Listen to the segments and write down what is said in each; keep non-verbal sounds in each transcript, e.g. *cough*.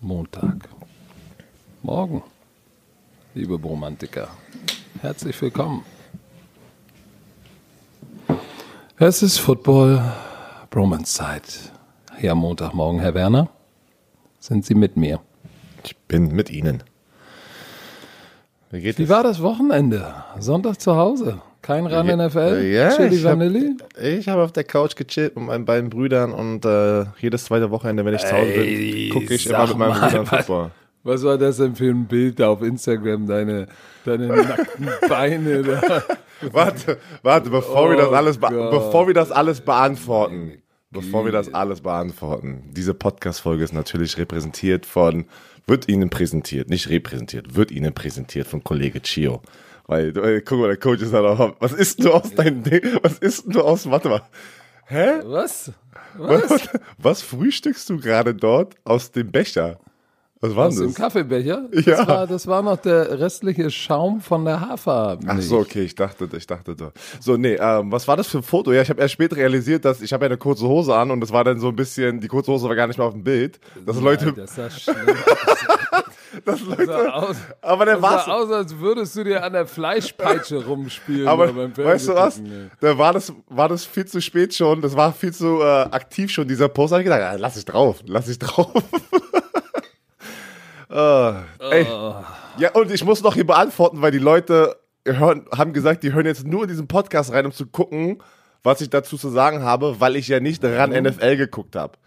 Montag. Morgen, liebe Bromantiker. Herzlich willkommen. Es ist Football Bromance Zeit. Hier am Montagmorgen, Herr Werner. Sind Sie mit mir? Ich bin mit Ihnen. Wie geht Wie war das Wochenende? Sonntag zu Hause? Kein Run ja, NFL? Ja, Chili ich Vanilli? ich habe auf der Couch gechillt mit meinen beiden Brüdern und äh, jedes zweite Wochenende, wenn ich zu Hause bin, gucke ich immer mit meinen mal, Brüdern Football. Was war das denn für ein Bild da auf Instagram? Deine, deine nackten *laughs* Beine da. warte, warte, bevor, oh wir das oh alles bevor wir das alles beantworten. Bevor wir das alles beantworten. Diese Podcast-Folge ist natürlich repräsentiert von, wird Ihnen präsentiert, nicht repräsentiert, wird Ihnen präsentiert von Kollege Chio. Weil, äh, guck mal, der Coach ist halt auch, was ist du aus deinem Ding? Was ist du aus, warte mal. Hä? Was? Was? Was, was frühstückst du gerade dort aus dem Becher? Was war Aus das? Aus dem Kaffeebecher? Ja. Das war, das war noch der restliche Schaum von der Hafer. Ach so, okay, ich dachte, ich dachte so. So, nee, ähm, was war das für ein Foto? Ja, ich habe erst später realisiert, dass ich habe ja eine kurze Hose an und das war dann so ein bisschen, die kurze Hose war gar nicht mehr auf dem Bild. Dass Nein, Leute. Das sah *laughs* dass Leute, das aus, aber der war sah aus, als würdest du dir an der Fleischpeitsche *laughs* rumspielen. Aber weißt du was? Da war das, war das viel zu spät schon. Das war viel zu äh, aktiv schon dieser Post. Da hab ich gedacht, lass ich drauf, lass ich drauf. *laughs* Uh, ey. Ja, und ich muss noch hier beantworten, weil die Leute hören, haben gesagt, die hören jetzt nur in diesen Podcast rein, um zu gucken, was ich dazu zu sagen habe, weil ich ja nicht ran mhm. NFL geguckt habe.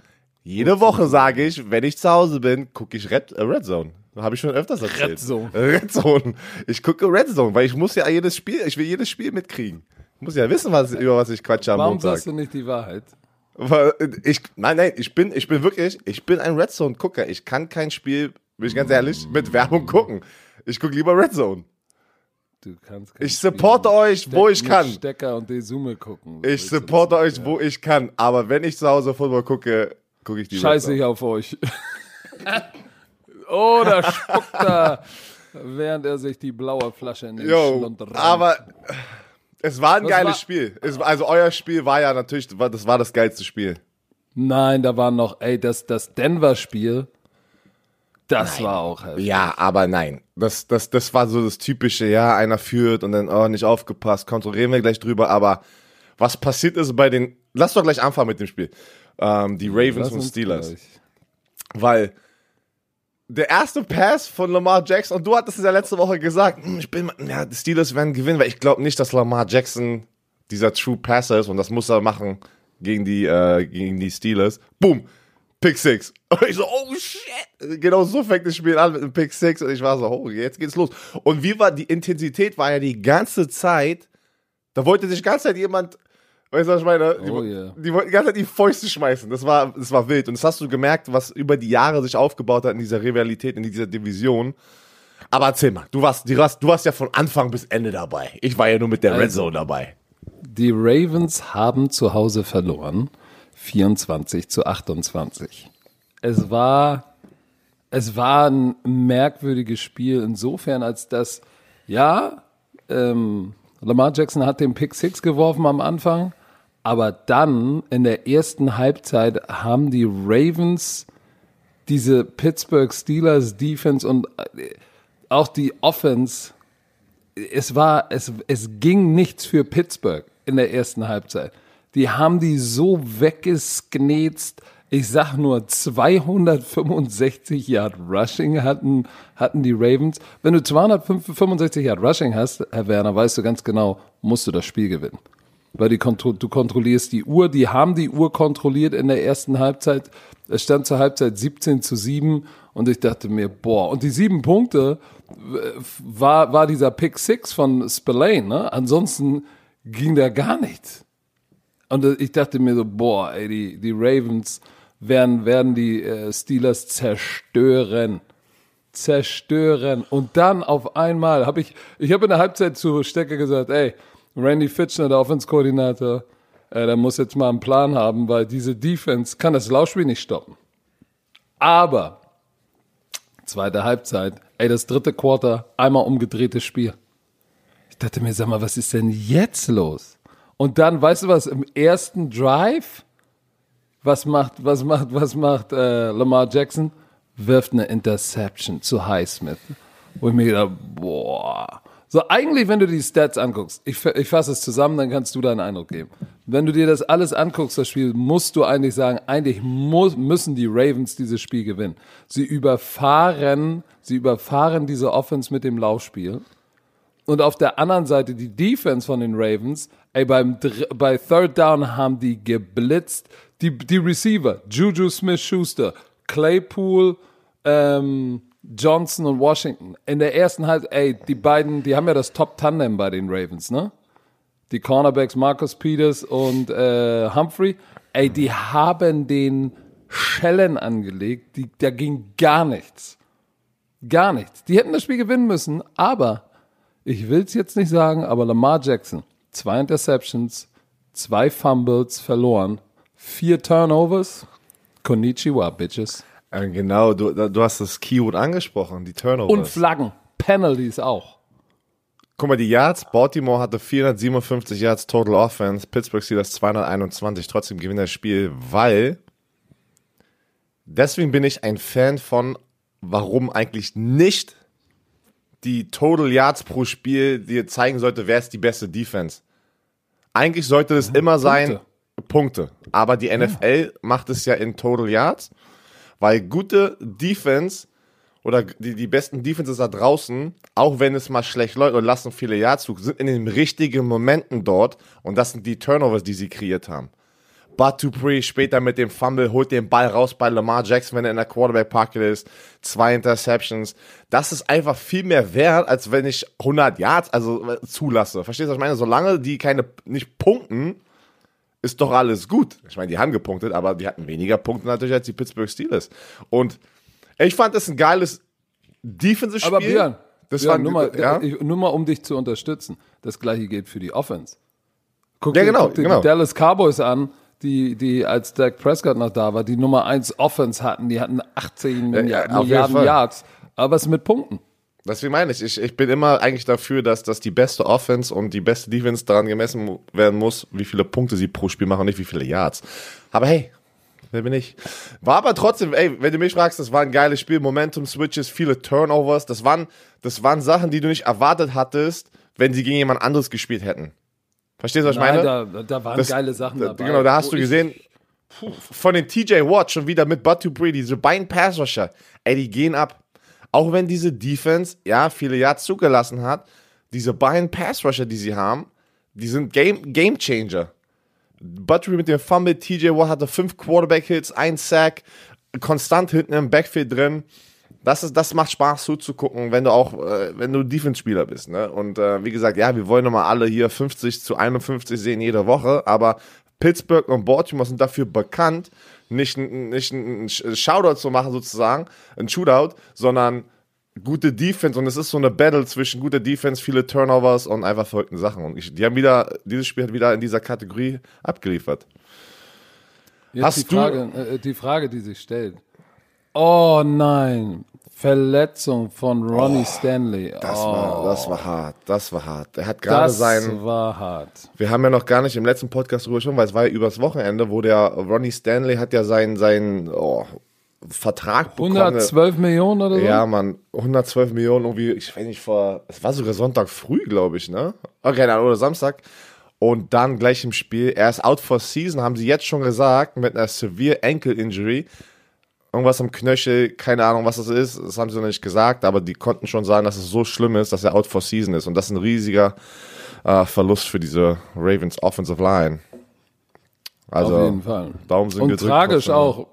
Jede Woche sage ich, wenn ich zu Hause bin, gucke ich Red, äh, Red Zone. Habe ich schon öfters erzählt. Red Zone. Red Zone. Ich gucke Red Zone, weil ich muss ja jedes Spiel, ich will jedes Spiel mitkriegen. Ich muss ja wissen, was, über was ich quatsche am Warum Montag. sagst du nicht die Wahrheit? Ich, nein, nein, ich bin, ich bin wirklich, ich bin ein Red Zone Gucker. Ich kann kein Spiel bin ich ganz ehrlich, mit Werbung gucken. Ich gucke lieber Red Zone. Du kannst ich supporte euch, Steck, wo ich kann. Stecker und Desume gucken. Ich supporte euch, ja. wo ich kann. Aber wenn ich zu Hause Football gucke, gucke ich die Scheiße ich auf euch. *laughs* oh, da spuckt er, während er sich die blaue Flasche in den Yo, Schlund reimt. Aber es war ein Was geiles war? Spiel. Es, also euer Spiel war ja natürlich, das war das geilste Spiel. Nein, da war noch, ey, das, das Denver-Spiel das nein. war auch heftig. Ja, aber nein. Das, das, das war so das typische, ja, einer führt und dann, oh, nicht aufgepasst, kontrollieren wir gleich drüber, aber was passiert ist bei den, lass doch gleich anfangen mit dem Spiel. Ähm, die Ravens lass und Steelers. Gleich. Weil der erste Pass von Lamar Jackson, und du hattest es ja letzte Woche gesagt, hm, ich bin, ja, die Steelers werden gewinnen, weil ich glaube nicht, dass Lamar Jackson dieser True Passer ist und das muss er machen gegen die, äh, gegen die Steelers. Boom! Pick Six. *laughs* Und ich so, oh shit. Genau so fängt das Spiel an mit einem Pick Six. Und ich war so, oh, jetzt geht's los. Und wie war die Intensität? War ja die ganze Zeit, da wollte sich die ganze Zeit jemand, weißt du, was ich meine? Die, oh, yeah. die wollten die ganze Zeit die Fäuste schmeißen. Das war, das war wild. Und das hast du gemerkt, was über die Jahre sich aufgebaut hat in dieser Rivalität, in dieser Division. Aber erzähl mal, du warst, du warst, du warst ja von Anfang bis Ende dabei. Ich war ja nur mit der also, Red Zone dabei. Die Ravens haben zu Hause verloren. 24 zu 28. Es war, es war ein merkwürdiges Spiel insofern, als dass, ja, ähm, Lamar Jackson hat den Pick Six geworfen am Anfang, aber dann in der ersten Halbzeit haben die Ravens diese Pittsburgh Steelers Defense und äh, auch die Offense, es war, es, es ging nichts für Pittsburgh in der ersten Halbzeit. Die haben die so weggesknetzt. Ich sag nur 265 Yard Rushing hatten, hatten die Ravens. Wenn du 265 Yard Rushing hast, Herr Werner, weißt du ganz genau, musst du das Spiel gewinnen. Weil die, du kontrollierst die Uhr, die haben die Uhr kontrolliert in der ersten Halbzeit. Es stand zur Halbzeit 17 zu 7 und ich dachte mir, boah, und die sieben Punkte war, war dieser Pick Six von Spillane, ne? Ansonsten ging da gar nichts. Und ich dachte mir so, boah, ey, die, die Ravens werden, werden die äh, Steelers zerstören. Zerstören. Und dann auf einmal habe ich, ich habe in der Halbzeit zu Stecker gesagt, ey, Randy Fitchner, der Offense-Koordinator, äh, der muss jetzt mal einen Plan haben, weil diese Defense kann das Laufspiel nicht stoppen. Aber, zweite Halbzeit, ey, das dritte Quarter, einmal umgedrehtes Spiel. Ich dachte mir, sag mal, was ist denn jetzt los? Und dann, weißt du was, im ersten Drive, was macht, was macht, was macht äh, Lamar Jackson? Wirft eine Interception zu Highsmith. Wo ich mir gedacht, boah. So, eigentlich, wenn du die Stats anguckst, ich, ich fasse es zusammen, dann kannst du deinen Eindruck geben. Wenn du dir das alles anguckst, das Spiel, musst du eigentlich sagen, eigentlich muss, müssen die Ravens dieses Spiel gewinnen. Sie überfahren, sie überfahren diese Offense mit dem Laufspiel. Und auf der anderen Seite die Defense von den Ravens, ey, beim, bei Third Down haben die geblitzt. Die, die Receiver, Juju Smith-Schuster, Claypool, ähm, Johnson und Washington. In der ersten Halbzeit, ey, die beiden, die haben ja das Top-Tandem bei den Ravens, ne? Die Cornerbacks Marcus Peters und äh, Humphrey. Ey, die haben den Schellen angelegt. Die, da ging gar nichts. Gar nichts. Die hätten das Spiel gewinnen müssen, aber ich will es jetzt nicht sagen, aber Lamar Jackson, zwei Interceptions, zwei Fumbles verloren, vier Turnovers. Konnichiwa, Bitches. Äh, genau, du, du hast das Keyword angesprochen, die Turnovers. Und Flaggen, Penalties auch. Guck mal, die Yards, Baltimore hatte 457 Yards Total Offense, Pittsburgh Steelers 221, trotzdem gewinnt das Spiel, weil deswegen bin ich ein Fan von, warum eigentlich nicht die Total Yards pro Spiel dir zeigen sollte, wer ist die beste Defense. Eigentlich sollte es ja, immer Punkte. sein Punkte, aber die NFL ja. macht es ja in Total Yards weil gute Defense oder die, die besten Defenses da draußen, auch wenn es mal schlecht läuft oder lassen viele Yards zu, sind in den richtigen Momenten dort und das sind die Turnovers, die sie kreiert haben. Bud Dupree später mit dem Fumble holt den Ball raus bei Lamar Jackson, wenn er in der Quarterback-Pocket ist. Zwei Interceptions. Das ist einfach viel mehr wert, als wenn ich 100 Yards also äh, zulasse. Verstehst du, was ich meine? Solange die keine, nicht punkten, ist doch alles gut. Ich meine, die haben gepunktet, aber die hatten weniger Punkte natürlich als die Pittsburgh Steelers. Und ich fand das ein geiles Defensive-Spiel. Aber Björn, das Björn, war nur, mal, ja? nur mal, um dich zu unterstützen. Das gleiche gilt für die Offense. Guck ja, dir, genau, guck dir genau. die Dallas Cowboys an, die, die als Dak Prescott noch da war, die Nummer 1 Offense hatten. Die hatten 18 ja, Milliarden Yards. Aber es mit Punkten. Deswegen meine ich, ich, ich bin immer eigentlich dafür, dass, dass die beste Offense und die beste Defense daran gemessen werden muss, wie viele Punkte sie pro Spiel machen und nicht wie viele Yards. Aber hey, wer bin ich? War aber trotzdem, ey, wenn du mich fragst, das war ein geiles Spiel, Momentum-Switches, viele Turnovers, das waren, das waren Sachen, die du nicht erwartet hattest, wenn sie gegen jemand anderes gespielt hätten. Verstehst du, was ich meine? Da, da waren das, geile Sachen da, dabei. Genau, da hast du gesehen, von den TJ Watt schon wieder mit Bud Dupree, diese beiden Pass-Rusher, ey, die gehen ab. Auch wenn diese Defense, ja, viele Yards zugelassen hat, diese beiden Pass-Rusher, die sie haben, die sind Game, Game Changer. Buttery mit dem Fumble, TJ Watt hatte fünf Quarterback-Hits, ein Sack, konstant hinten im Backfield drin. Das, ist, das macht Spaß zuzugucken, wenn du auch, äh, wenn du Defense-Spieler bist. Ne? Und äh, wie gesagt, ja, wir wollen nochmal alle hier 50 zu 51 sehen jede Woche, aber Pittsburgh und Baltimore sind dafür bekannt, nicht, nicht einen Shoutout zu machen sozusagen, ein Shootout, sondern gute Defense und es ist so eine Battle zwischen guter Defense, viele Turnovers und einfach verrückten Sachen. Und ich, die haben wieder, dieses Spiel hat wieder in dieser Kategorie abgeliefert. Jetzt Hast die Frage, du, äh, die Frage, die sich stellt. Oh nein, Verletzung von Ronnie oh, Stanley. Das, oh. war, das war hart. Das war hart. Er hat gerade sein. Das war hart. Wir haben ja noch gar nicht im letzten Podcast drüber schon, weil es war ja übers Wochenende, wo der Ronnie Stanley hat ja seinen, seinen oh, Vertrag bekommen. 112 Millionen oder so? Ja, Mann. 112 Millionen irgendwie, ich weiß nicht, vor, es war sogar Sonntag früh, glaube ich, ne? Okay, dann, oder Samstag. Und dann gleich im Spiel, er ist out for season, haben sie jetzt schon gesagt, mit einer severe Ankle Injury irgendwas am Knöchel, keine Ahnung, was das ist, das haben sie noch nicht gesagt, aber die konnten schon sagen, dass es so schlimm ist, dass er out for season ist und das ist ein riesiger äh, Verlust für diese Ravens Offensive Line. Also, Auf jeden Fall. Daumen sind und gedrückt. tragisch auch.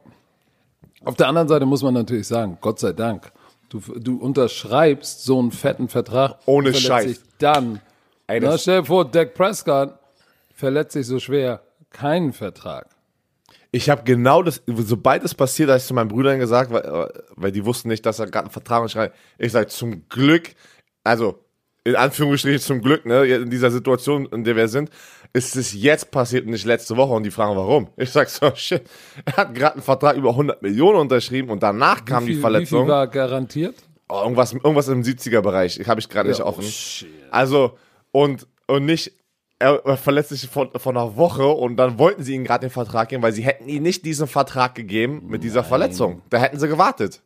Auf der anderen Seite muss man natürlich sagen, Gott sei Dank, du, du unterschreibst so einen fetten Vertrag. Ohne Scheiß. Dann, Ey, na, stell dir vor, Dak Prescott verletzt sich so schwer, keinen Vertrag. Ich habe genau das, sobald es passiert, habe ich zu meinen Brüdern gesagt, weil, äh, weil die wussten nicht, dass er gerade einen Vertrag schreibt. Ich sage, zum Glück, also in Anführungsstrichen zum Glück, ne, in dieser Situation, in der wir sind, ist es jetzt passiert und nicht letzte Woche und die fragen, warum. Ich sag so, *laughs* shit, er hat gerade einen Vertrag über 100 Millionen unterschrieben und danach kam viel, die Verletzung. Wie viel war garantiert? Oh, irgendwas, irgendwas im 70er-Bereich, habe ich gerade ja, nicht offen. Oh, also, und, und nicht er verletzt sich vor, vor einer Woche und dann wollten sie ihm gerade den Vertrag geben, weil sie hätten ihm nicht diesen Vertrag gegeben mit dieser Verletzung. Da hätten sie gewartet.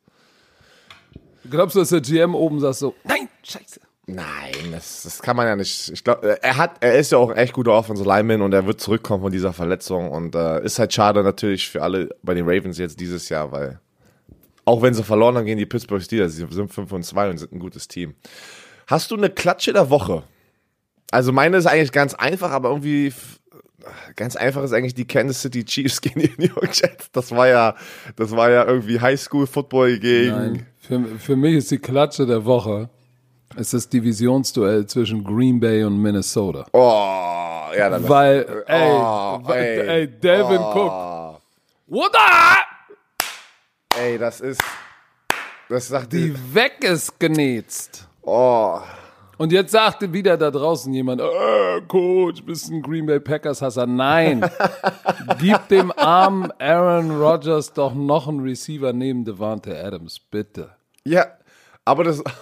Glaubst du, dass der GM oben sagt so, nein, scheiße. Nein, das, das kann man ja nicht. Ich glaube, er hat, er ist ja auch ein echt guter Offensive Lineman und er wird zurückkommen von dieser Verletzung und äh, ist halt schade natürlich für alle bei den Ravens jetzt dieses Jahr, weil auch wenn sie verloren haben gegen die Pittsburgh Steelers, sie sind 5 und 2 und sind ein gutes Team. Hast du eine Klatsche der Woche? Also meine ist eigentlich ganz einfach, aber irgendwie ganz einfach ist eigentlich die Kansas City Chiefs *laughs* gegen die New York Jets. Das war ja, das war ja irgendwie Highschool Football gegen. Nein, für, für mich ist die Klatsche der Woche ist das Divisionsduell zwischen Green Bay und Minnesota. Oh, ja, dann Weil, ey, Oh, weil, ey. ey, Devin Oh. Cook. What the? Ey, das ist. Das sagt die. Die weg ist genetzt. Oh. Und jetzt sagte wieder da draußen jemand, äh, Coach, bist ein Green Bay Packers Hasser. Nein. *laughs* Gib dem armen Aaron Rodgers doch noch einen Receiver neben Devante Adams, bitte. Ja, aber das. *laughs*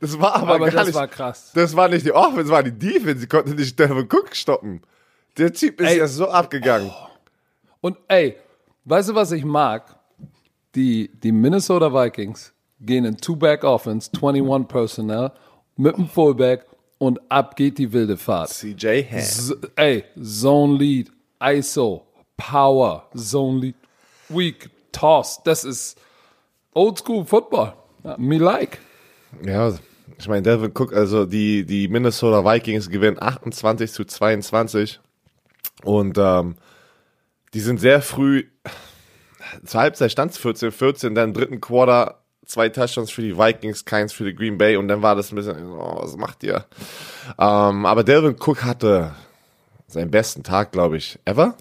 Das war aber, Aber gar das nicht. war krass. Das war nicht die Offense, das war die Defense. Sie konnten nicht Devin Cook stoppen. Der Typ ist Ey. ja so abgegangen. Und ey, weißt du, was ich mag? Die, die Minnesota Vikings gehen in Two-Back-Offense, 21 Personnel, mit dem Fullback und ab geht die wilde Fahrt. CJ Ham. Z ey, Zone Lead, ISO, Power, Zone Lead, Weak, Toss. Das ist Oldschool Football. Ja, me like. Ja, ich meine, Devin Cook, also die, die Minnesota Vikings gewinnen 28 zu 22 und ähm, die sind sehr früh, zur Halbzeit stand es 14-14, dann im dritten Quarter zwei Touchdowns für die Vikings, keins für die Green Bay und dann war das ein bisschen, oh, was macht ihr? Ähm, aber Devin Cook hatte seinen besten Tag, glaube ich, ever.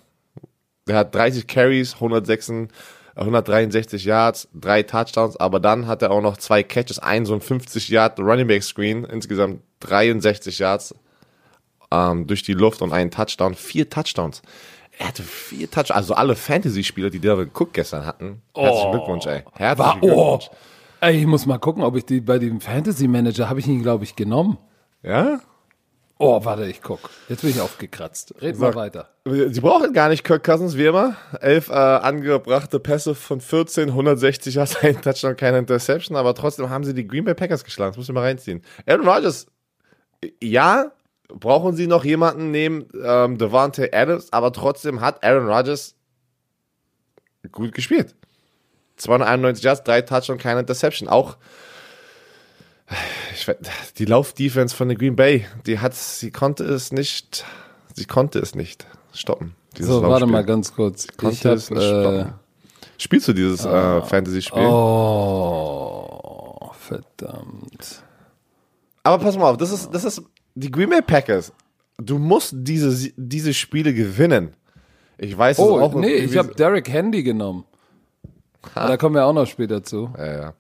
Der hat 30 Carries, 106, 163 Yards, drei Touchdowns, aber dann hat er auch noch zwei Catches, ein so ein 50 Yard Running Back Screen, insgesamt 63 Yards ähm, durch die Luft und einen Touchdown, vier Touchdowns. Er hatte vier Touchdowns, also alle Fantasy-Spieler, die Devin Cook gestern hatten. Herzlichen Glückwunsch, ey. Herzlichen oh, Glückwunsch. ey, ich muss mal gucken, ob ich die bei dem Fantasy Manager habe ich ihn, glaube ich, genommen. Ja? Oh, warte, ich guck. Jetzt bin ich aufgekratzt. Red mal weiter. Sie brauchen gar nicht Kirk Cousins, wie immer. Elf äh, angebrachte Pässe von 14, 160 hast ein Touchdown, keine Interception, aber trotzdem haben sie die Green Bay Packers geschlagen. Das muss ich mal reinziehen. Aaron Rodgers, ja, brauchen sie noch jemanden neben ähm, Devante Adams, aber trotzdem hat Aaron Rodgers gut gespielt. 291 Yards, drei Touchdown, keine Interception. Auch ich, weiß- die Laufdefense von der Green Bay, die hat, sie konnte es nicht, sie konnte es nicht stoppen. So, warte mal ganz kurz. Ich Konnte hab, es nicht äh, stoppen. Spielst du dieses äh, Fantasy-Spiel? oh, verdammt. Aber pass mal auf, das ist, das ist die Green Bay Packers. Du musst diese, diese Spiele gewinnen. Ich weiß es Oh, auch. nee, ich habe Derek Handy genommen. Da kommen wir auch noch später zu. Ja, ja.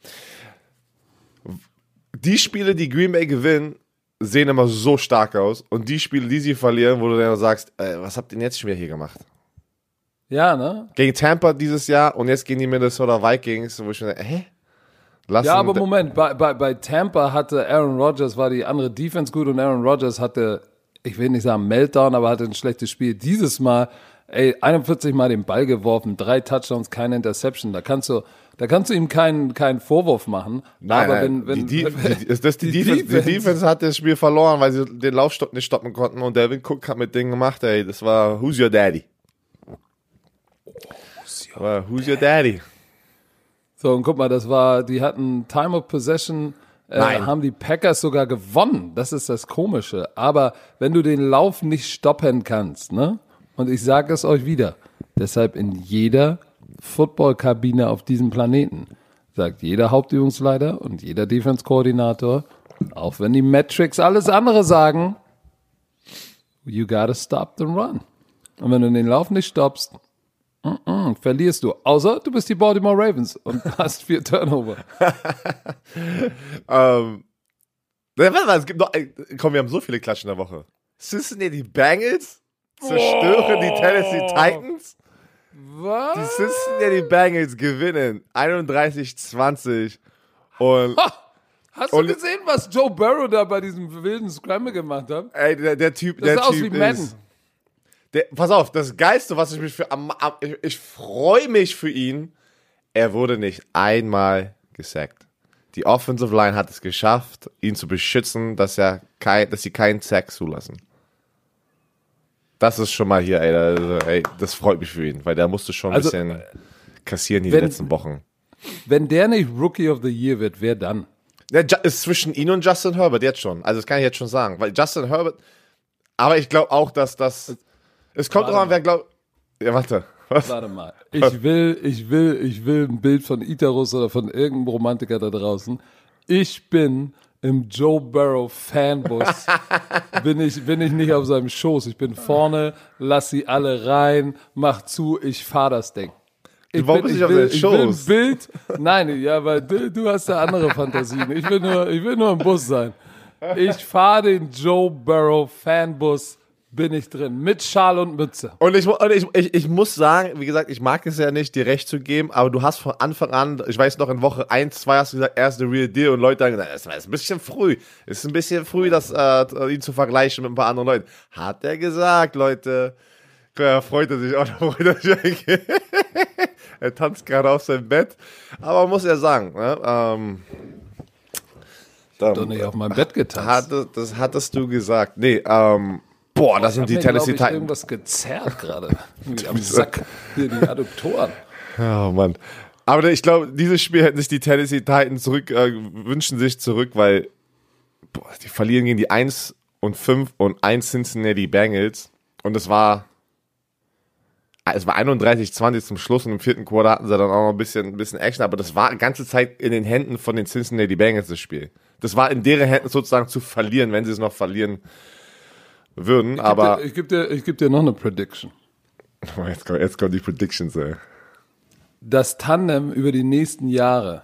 Die Spiele, die Green Bay gewinnen, sehen immer so stark aus. Und die Spiele, die sie verlieren, wo du dann sagst, äh, was habt ihr denn jetzt schon wieder hier gemacht? Ja, ne? Gegen Tampa dieses Jahr und jetzt gegen die Minnesota Vikings, wo ich mir denke, hä? Lass Ja, aber Moment, bei, bei, bei Tampa hatte Aaron Rodgers, war die andere Defense gut und Aaron Rodgers hatte, ich will nicht sagen Meltdown, aber hatte ein schlechtes Spiel. Dieses Mal, ey, 41 Mal den Ball geworfen, drei Touchdowns, keine Interception. Da kannst du, da kannst du ihm keinen, keinen Vorwurf machen. Nein, aber nein, wenn, wenn, die, *laughs* die, die, das, die, die Defense, Defense- die Defense hat das Spiel verloren, weil sie den Laufstopp nicht stoppen konnten und Devin Cook hat mit Dingen gemacht, ey, das war Who's Your Daddy? War Who's Your Daddy? So, und guck mal, das war, die hatten Time of Possession, äh, Nein. haben die Packers sogar gewonnen. Das ist das Komische. Aber wenn du den Lauf nicht stoppen kannst, ne? Und ich sage es euch wieder, deshalb in jeder Footballkabine auf diesem Planeten sagt jeder Hauptübungsleiter und jeder Defense-Koordinator, auch wenn die Metrics alles andere sagen, you gotta stop the run. Und wenn du den Lauf nicht stoppst, mm, verlierst du. Außer du bist die Baltimore Ravens und *laughs* hast vier Turnover. *laughs* Ähm, warte mal, es gibt noch, komm, wir haben so viele Klatschen in der Woche. Cincinnati Bengals zerstören die Tennessee Titans. Die Was? Cincinnati Bengals gewinnen 31-20 und Hast du gesehen, was Joe Burrow da bei diesem wilden Scramble gemacht hat? Ey, der, der Typ, Das der sah aus typ wie Madden. ist. Der, pass auf, das Geilste, was ich mich für am, am ich, ich freue mich für ihn. Er wurde nicht einmal gesackt. Die Offensive Line hat es geschafft, ihn zu beschützen, dass er kein, dass sie keinen Sack zulassen. Das ist schon mal hier, ey, also, ey, das freut mich für ihn, weil der musste schon ein Also, bisschen kassieren die wenn- letzten Wochen. Wenn der nicht Rookie of the Year wird, wer dann? Der ist zwischen ihn und Justin Herbert jetzt schon. Also das kann ich jetzt schon sagen. Weil Justin Herbert, aber ich glaube auch, dass das. Es kommt drauf an, wer glaubt. Ja, warte. Was? Warte mal. Ich will, ich will, ich will ein Bild von Itarus oder von irgendeinem Romantiker da draußen. Ich bin im Joe Burrow Fanbus. *laughs* bin ich, bin ich nicht auf seinem Schoß. Ich bin vorne, lass sie alle rein, mach zu, ich fahr das Ding. Ich Warum bin, ich auf will, seinem ich will ein Schoß? Bild. Nein, ja, weil du, du hast da andere Fantasien. Ich will nur, ich will nur im Bus sein. Ich fahre den Joe Burrow Fanbus, bin ich drin, mit Schal und Mütze. Und, ich, und ich, ich, ich muss sagen, wie gesagt, ich mag es ja nicht, dir recht zu geben, aber du hast von Anfang an, ich weiß noch, in Woche 1, 2 hast du gesagt, er ist the real deal und Leute haben gesagt, es ist ein bisschen früh. Es ist ein bisschen früh, das, äh, ihn zu vergleichen mit ein paar anderen Leuten. Hat er gesagt, Leute. Ja, freut er sich auch, freut *laughs* er sich *laughs* er tanzt gerade auf seinem Bett. Aber muss er sagen, ne, ähm, da- Doch nicht auf meinem Bett getanzt. hatte, das hattest du gesagt. Nee, ähm, boah, das sind die Tennessee glaub ich, Titans. irgendwas gezerrt gerade. *laughs* Am Sack. Hier die Adduktoren. Oh Mann. Aber ich glaube, dieses Spiel hätten sich die Tennessee Titans zurück, äh, wünschen sich zurück, weil boah, die verlieren gegen die 1 und 5 und 1 Cincinnati Bengals. Und es war, ah, es war 31-20 zum Schluss und im vierten Quarter hatten sie dann auch noch ein bisschen, ein bisschen Action, aber das war die ganze Zeit in den Händen von den Cincinnati Bengals das Spiel. Das war in deren Händen sozusagen zu verlieren, wenn sie es noch verlieren würden, aber ich gebe dir, ich geb dir noch eine Prediction. *laughs* jetzt, kommen, jetzt kommen die Predictions, ey. Das Tandem über die nächsten Jahre,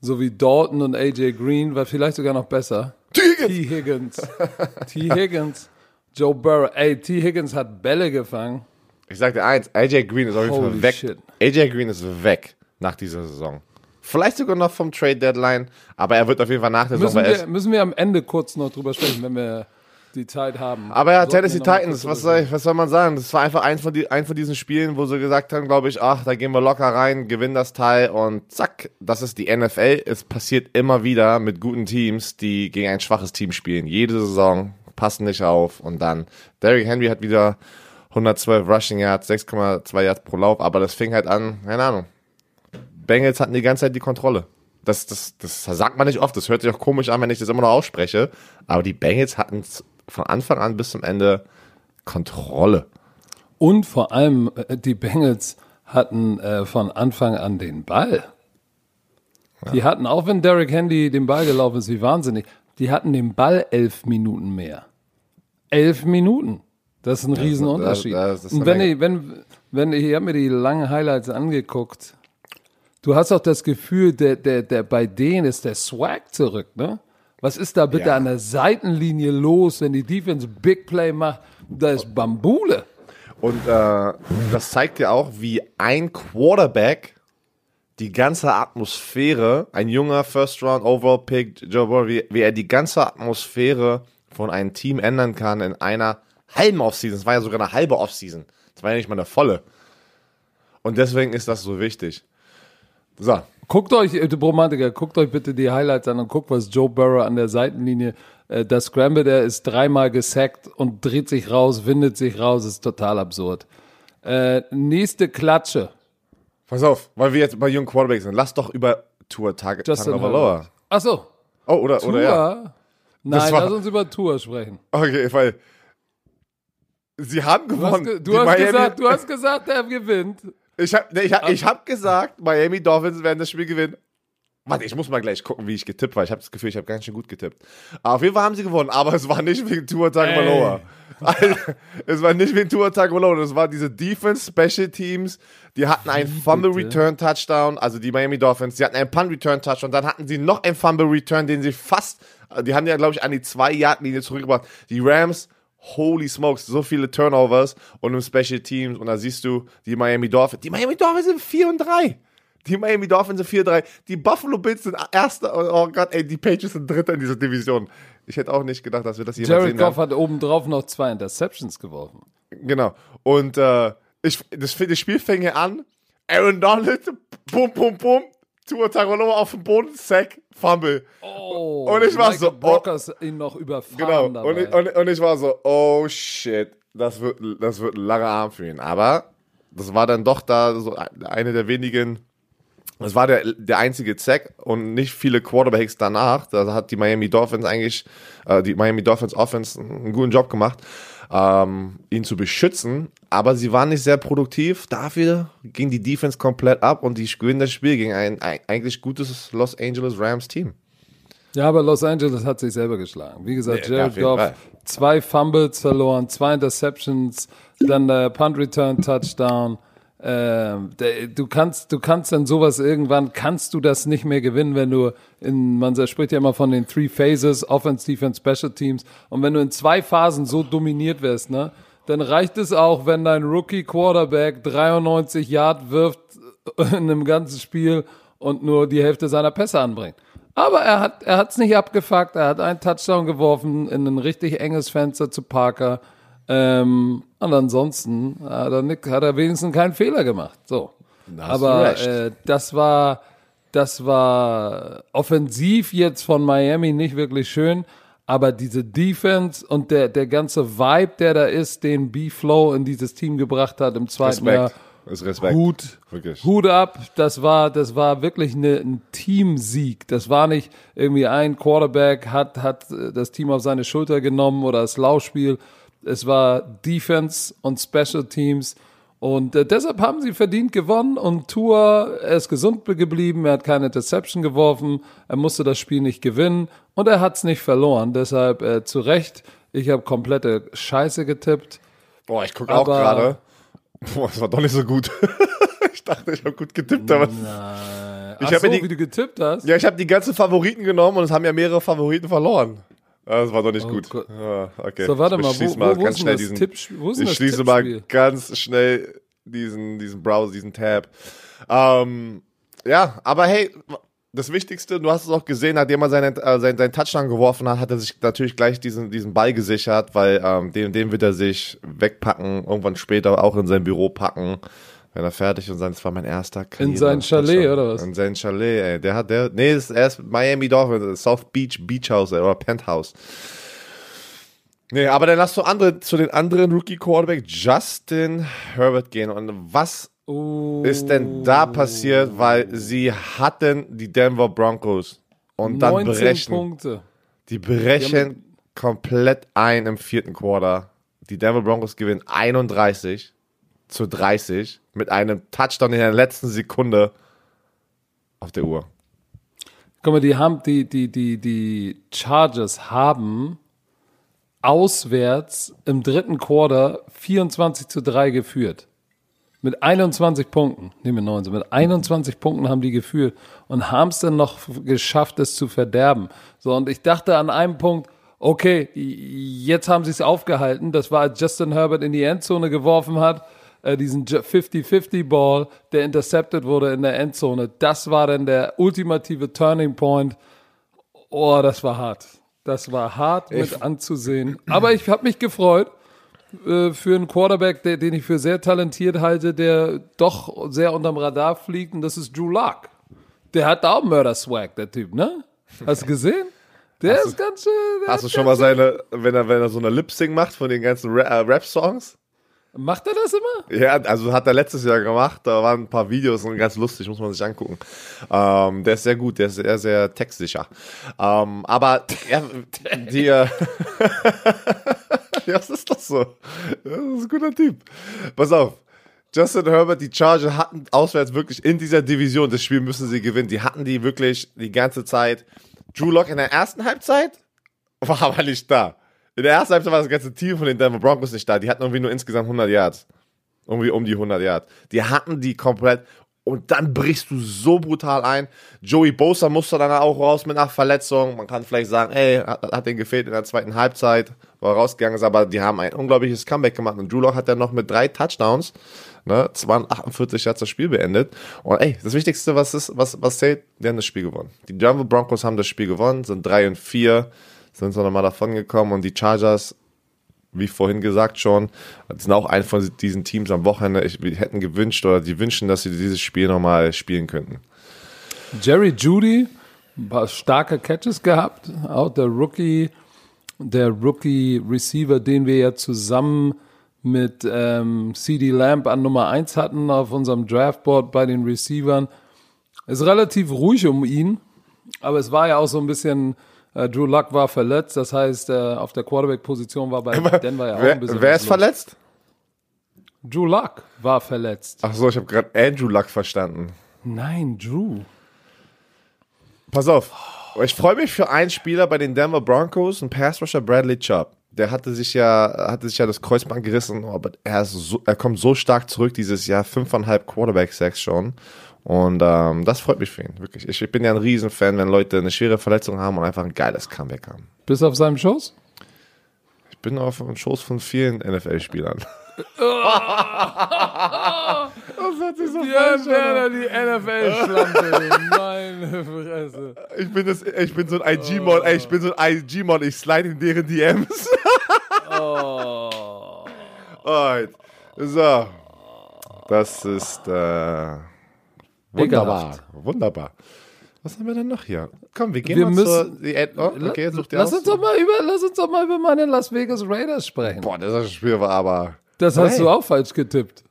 so wie Dalton und AJ Green, war vielleicht sogar noch besser. T. T. Higgins. T. Higgins. Joe Burrow. Ey, T. Higgins hat Bälle gefangen. Ich sag dir eins, AJ Green ist auf jeden Fall weg. shit. AJ Green ist weg nach dieser Saison. Vielleicht sogar noch vom Trade Deadline, aber er wird auf jeden Fall nach der Saison Müssen bei wir, müssen wir am Ende kurz noch drüber sprechen, wenn wir die Zeit haben. Aber ja, Tennessee Titans, was soll, was soll man sagen? Das war einfach eins von, die, ein von diesen Spielen, wo sie gesagt haben, glaube ich, ach, da gehen wir locker rein, gewinnen das Teil und zack, das ist die NFL. Es passiert immer wieder mit guten Teams, die gegen ein schwaches Team spielen. Jede Saison passen nicht auf und dann Derrick Henry hat wieder 112 Rushing Yards, 6,2 Yards pro Lauf, aber das fing halt an, keine Ahnung. Bengals hatten die ganze Zeit die Kontrolle. Das, das, das sagt man nicht oft. Das hört sich auch komisch an, wenn ich das immer noch ausspreche. Aber die Bengals hatten von Anfang an bis zum Ende Kontrolle. Und vor allem, äh, die Bengals hatten äh, von Anfang an den Ball. Die hatten, auch wenn Derrick Henry den Ball gelaufen ist, wie wahnsinnig, die hatten den Ball elf Minuten mehr. Elf Minuten. Das ist ein Riesenunterschied. das ist eine Und wenn ich, wenn, wenn ich habe mir die langen Highlights angeguckt, du hast auch das Gefühl, der, der, der, bei denen ist der Swag zurück, ne? Was ist da bitte Ja. an der Seitenlinie los, wenn die Defense Big Play macht? Da ist Bambule. Und äh, das zeigt ja auch, wie ein Quarterback die ganze Atmosphäre, ein junger First Round Overall Pick, Joe Burrow, wie, wie er die ganze Atmosphäre von einem Team ändern kann in einer halben Offseason. Es war ja sogar eine halbe Offseason. Das war ja nicht mal eine volle. Und deswegen ist das so wichtig. So, Guckt euch, äh, die Romantiker, guckt euch bitte die Highlights an und guckt, was Joe Burrow an der Seitenlinie, äh, das Scramble, der ist dreimal gesackt und dreht sich raus, windet sich raus, ist total absurd. Äh, nächste Klatsche. pass auf, weil wir jetzt bei jungen Quarterbacks sind. Lass doch über Tour Tag Justin Tagovailoa. Ach so, Oh, oder, Tour? oder ja. Nein, war- lass uns über Tour sprechen. Okay, weil sie haben Du hast, gewonnen. ge- du hast, gesagt, du hast gesagt, er gewinnt. Ich habe ich hab, ich hab gesagt, Miami Dolphins werden das Spiel gewinnen. Warte, ich muss mal gleich gucken, wie ich getippt war. Ich habe das Gefühl, ich habe ganz schön gut getippt. Aber auf jeden Fall haben sie gewonnen, aber es war nicht wegen Tua Tagovailoa. Also, *laughs* es war nicht wegen Tua Tagovailoa, das war diese Defense Special Teams, die hatten einen Fumble? Return Touchdown, also die Miami Dolphins, die hatten einen Punt Return Touchdown, dann hatten sie noch einen Fumble Return, den sie fast, die haben ja glaube ich an die 2 Yard Linie zurückgebracht. Die Rams Holy smokes, so viele Turnovers und im Special Teams und da siehst du die Miami Dolphins. Die Miami Dolphins sind 4 und 3. Die Miami Dolphins sind 4-3. Die Buffalo Bills sind Erster. Oh Gott, ey, die Patriots sind Dritter in dieser Division. Ich hätte auch nicht gedacht, dass wir das jemals Jared sehen Goff werden. hat obendrauf noch zwei Interceptions geworfen. Genau. Und äh, ich, das, das Spiel fing hier an. Aaron Donald, bum, bum, bum. Tua Tagovailoa auf dem Boden, Sack, Fumble. Oh, Und ich war Michael so, oh. Brockers ihn noch überfahren Genau. Und ich, und, und ich war so, oh shit, das wird, das wird ein langer Arm für ihn. Aber das war dann doch da so eine der wenigen. Das war der, der einzige Sack und nicht viele Quarterbacks danach. Da hat die Miami Dolphins eigentlich, äh, die Miami Dolphins Offense einen guten Job gemacht, ähm, ihn zu beschützen. Aber sie waren nicht sehr produktiv. Dafür ging die Defense komplett ab und die gewinnen das Spiel gegen ein, ein eigentlich gutes Los Angeles Rams Team. Ja, aber Los Angeles hat sich selber geschlagen. Wie gesagt, Ja, Jared Goff, zwei Fumbles verloren, zwei Interceptions, dann der Punt Return Touchdown. Ähm, du kannst, du kannst dann sowas irgendwann, kannst du das nicht mehr gewinnen, wenn du in, man spricht ja immer von den Three Phases, Offense, Defense, Special Teams. Und wenn du in zwei Phasen so dominiert wirst, ne, dann reicht es auch, wenn dein Rookie Quarterback 93 Yard wirft in einem ganzen Spiel und nur die Hälfte seiner Pässe anbringt. Aber er hat er hat's nicht abgefuckt. Er hat einen Touchdown geworfen in ein richtig enges Fenster zu Parker. Ähm, und ansonsten hat er, nicht, hat er wenigstens keinen Fehler gemacht. So. Aber äh, das war das war offensiv jetzt von Miami nicht wirklich schön. Aber diese Defense und der, der ganze Vibe, der da ist, den B-Flow in dieses Team gebracht hat im zweiten Jahr, Respekt. Das ist Respekt. Hut, Wirklich. Hut ab. Das war, das war wirklich eine, ein Teamsieg. Das war nicht irgendwie ein Quarterback hat, hat das Team auf seine Schulter genommen oder das Laufspiel. Es war Defense und Special Teams. Und äh, deshalb haben sie verdient gewonnen und Tour, er ist gesund geblieben, er hat keine Interception geworfen, er musste das Spiel nicht gewinnen und er hat es nicht verloren. Deshalb äh, zu Recht, ich habe komplette Scheiße getippt. Boah, ich gucke auch gerade. Boah, das war doch nicht so gut. *laughs* ich dachte, ich habe gut getippt, aber. Ich hab habe ja so, die- wie du getippt hast. Ja, ich habe die ganzen Favoriten genommen und es haben ja mehrere Favoriten verloren. Ah, Das war doch nicht Oh gut. Ah, okay. So, warte mal, wo, wo, wo ganz schnell diesen. Tippspiel? Wo ist Ich schließe mal ganz schnell diesen, diesen Browser, diesen Tab. Ähm, ja, aber hey, das Wichtigste, du hast es auch gesehen, nachdem er seinen, äh, seinen, seinen Touchdown geworfen hat, hat er sich natürlich gleich diesen, diesen Ball gesichert, weil ähm, den, den wird er sich wegpacken, irgendwann später auch in sein Büro packen, wenn er fertig. Und das war mein erster In sein Chalet, oder was? In sein Chalet, ey. Der hat, der, nee, das ist erst Miami Dolphins, South Beach Beach House ey, oder Penthouse. Nee, aber dann lass zu, andere, zu den anderen Rookie Quarterback Justin Herbert gehen. Und was Oh, ist denn da passiert? Weil sie hatten die Denver Broncos und dann 19 brechen, Punkte. die brechen komplett ein im vierten Quarter. Die Denver Broncos gewinnen 31 zu 30 mit einem Touchdown in der letzten Sekunde auf der Uhr. Guck mal, die haben, die, die, die, die Chargers haben auswärts im dritten Quarter 24 zu 3 geführt. Mit 21 Punkten, nee, mit 19, mit 21 Punkten haben die geführt und haben es dann noch geschafft, es zu verderben. So, und ich dachte an einem Punkt, okay, jetzt haben sie es aufgehalten. Das war, als Justin Herbert in die Endzone geworfen hat, äh, diesen 50-50-Ball, der intercepted wurde in der Endzone. Das war dann der ultimative Turning Point. Oh, das war hart. Das war hart mit anzusehen. Aber ich habe mich gefreut äh, für einen Quarterback, der, den ich für sehr talentiert halte, der doch sehr unterm Radar fliegt. Und das ist Drew Lock. Der hat auch Mörder-Swag, der Typ, ne? Hast du gesehen? Der ist ganz schön. Hast du schon mal seine, wenn er, wenn er so eine Lip-Sync macht von den ganzen äh, Rap-Songs? Macht er das immer? Ja, also hat er letztes Jahr gemacht. Da waren ein paar Videos und ganz lustig, muss man sich angucken. Ähm, der ist sehr gut, der ist sehr, sehr textsicher. Ähm, aber er, *laughs* die, äh, *laughs* ja, das ist doch so. Das ist ein guter Typ. Pass auf. Justin Herbert, die Chargers hatten auswärts wirklich in dieser Division, das Spiel müssen sie gewinnen. Die hatten die wirklich die ganze Zeit. Drew Lock in der ersten Halbzeit war aber nicht da. In der ersten Halbzeit war das ganze Team von den Denver Broncos nicht da. Die hatten irgendwie nur insgesamt 100 Yards. Irgendwie um die 100 Yards. Die hatten die komplett. und dann brichst du so brutal ein. Joey Bosa musste dann auch raus mit einer Verletzung. Man kann vielleicht sagen, ey, hat, hat den gefehlt in der zweiten Halbzeit, wo er rausgegangen ist, aber die haben ein unglaubliches Comeback gemacht und Drew Lock hat dann noch mit drei Touchdowns, ne, 48 Yards das Spiel beendet. Und ey, das Wichtigste, was ist, was, was zählt, die haben das Spiel gewonnen. Die Denver Broncos haben das Spiel gewonnen, sind drei und vier, sind so nochmal davon gekommen und die Chargers wie vorhin gesagt schon, sind auch ein von diesen Teams am Wochenende. Ich, hätten gewünscht oder die wünschen, dass sie dieses Spiel nochmal spielen könnten. Jerry Judy, ein paar starke Catches gehabt. Auch der Rookie, der Rookie Receiver, den wir ja zusammen mit ähm, CD Lamp an Nummer 1 hatten auf unserem Draftboard bei den Receivern. Ist relativ ruhig um ihn, aber es war ja auch so ein bisschen Drew Luck war verletzt, das heißt, äh, auf der Quarterback-Position war bei Denver ja auch wer, ein bisschen. Wer ist verletzt? Drew Luck war verletzt. Ach so, ich habe gerade Andrew Luck verstanden. Nein, Drew. Pass auf. Ich freue mich für einen Spieler bei den Denver Broncos, ein Passrusher Bradley Chubb. Der hatte sich ja, hatte sich ja das Kreuzband gerissen, aber er, so, er kommt so stark zurück dieses Jahr, fünfeinhalb Quarterback-Sacks schon. Und ähm, das freut mich für ihn, wirklich. Ich, ich bin ja ein Riesenfan, wenn Leute eine schwere Verletzung haben und einfach ein geiles Comeback haben. Bist du auf seinem Schoß? Ich bin auf dem Schoß von vielen NFL-Spielern. *laughs* Das hat sich so ja, Werner, die NFL-Schlampe. Meine Fresse. Ich bin, das, ich bin so ein IG-Mod, ey, ich bin so ein IG-Mod, ich slide in deren DMs. oh. *laughs* Alright. So. Das ist äh, wunderbar. Wunderbar. Was haben wir denn noch hier? Komm, wir gehen Wir mal müssen- zur... Oh, okay, such dir lass, aus. uns doch mal über, lass uns doch mal über meine Las Vegas Raiders sprechen. Boah, das Spiel war aber... das aber hast du auch falsch getippt.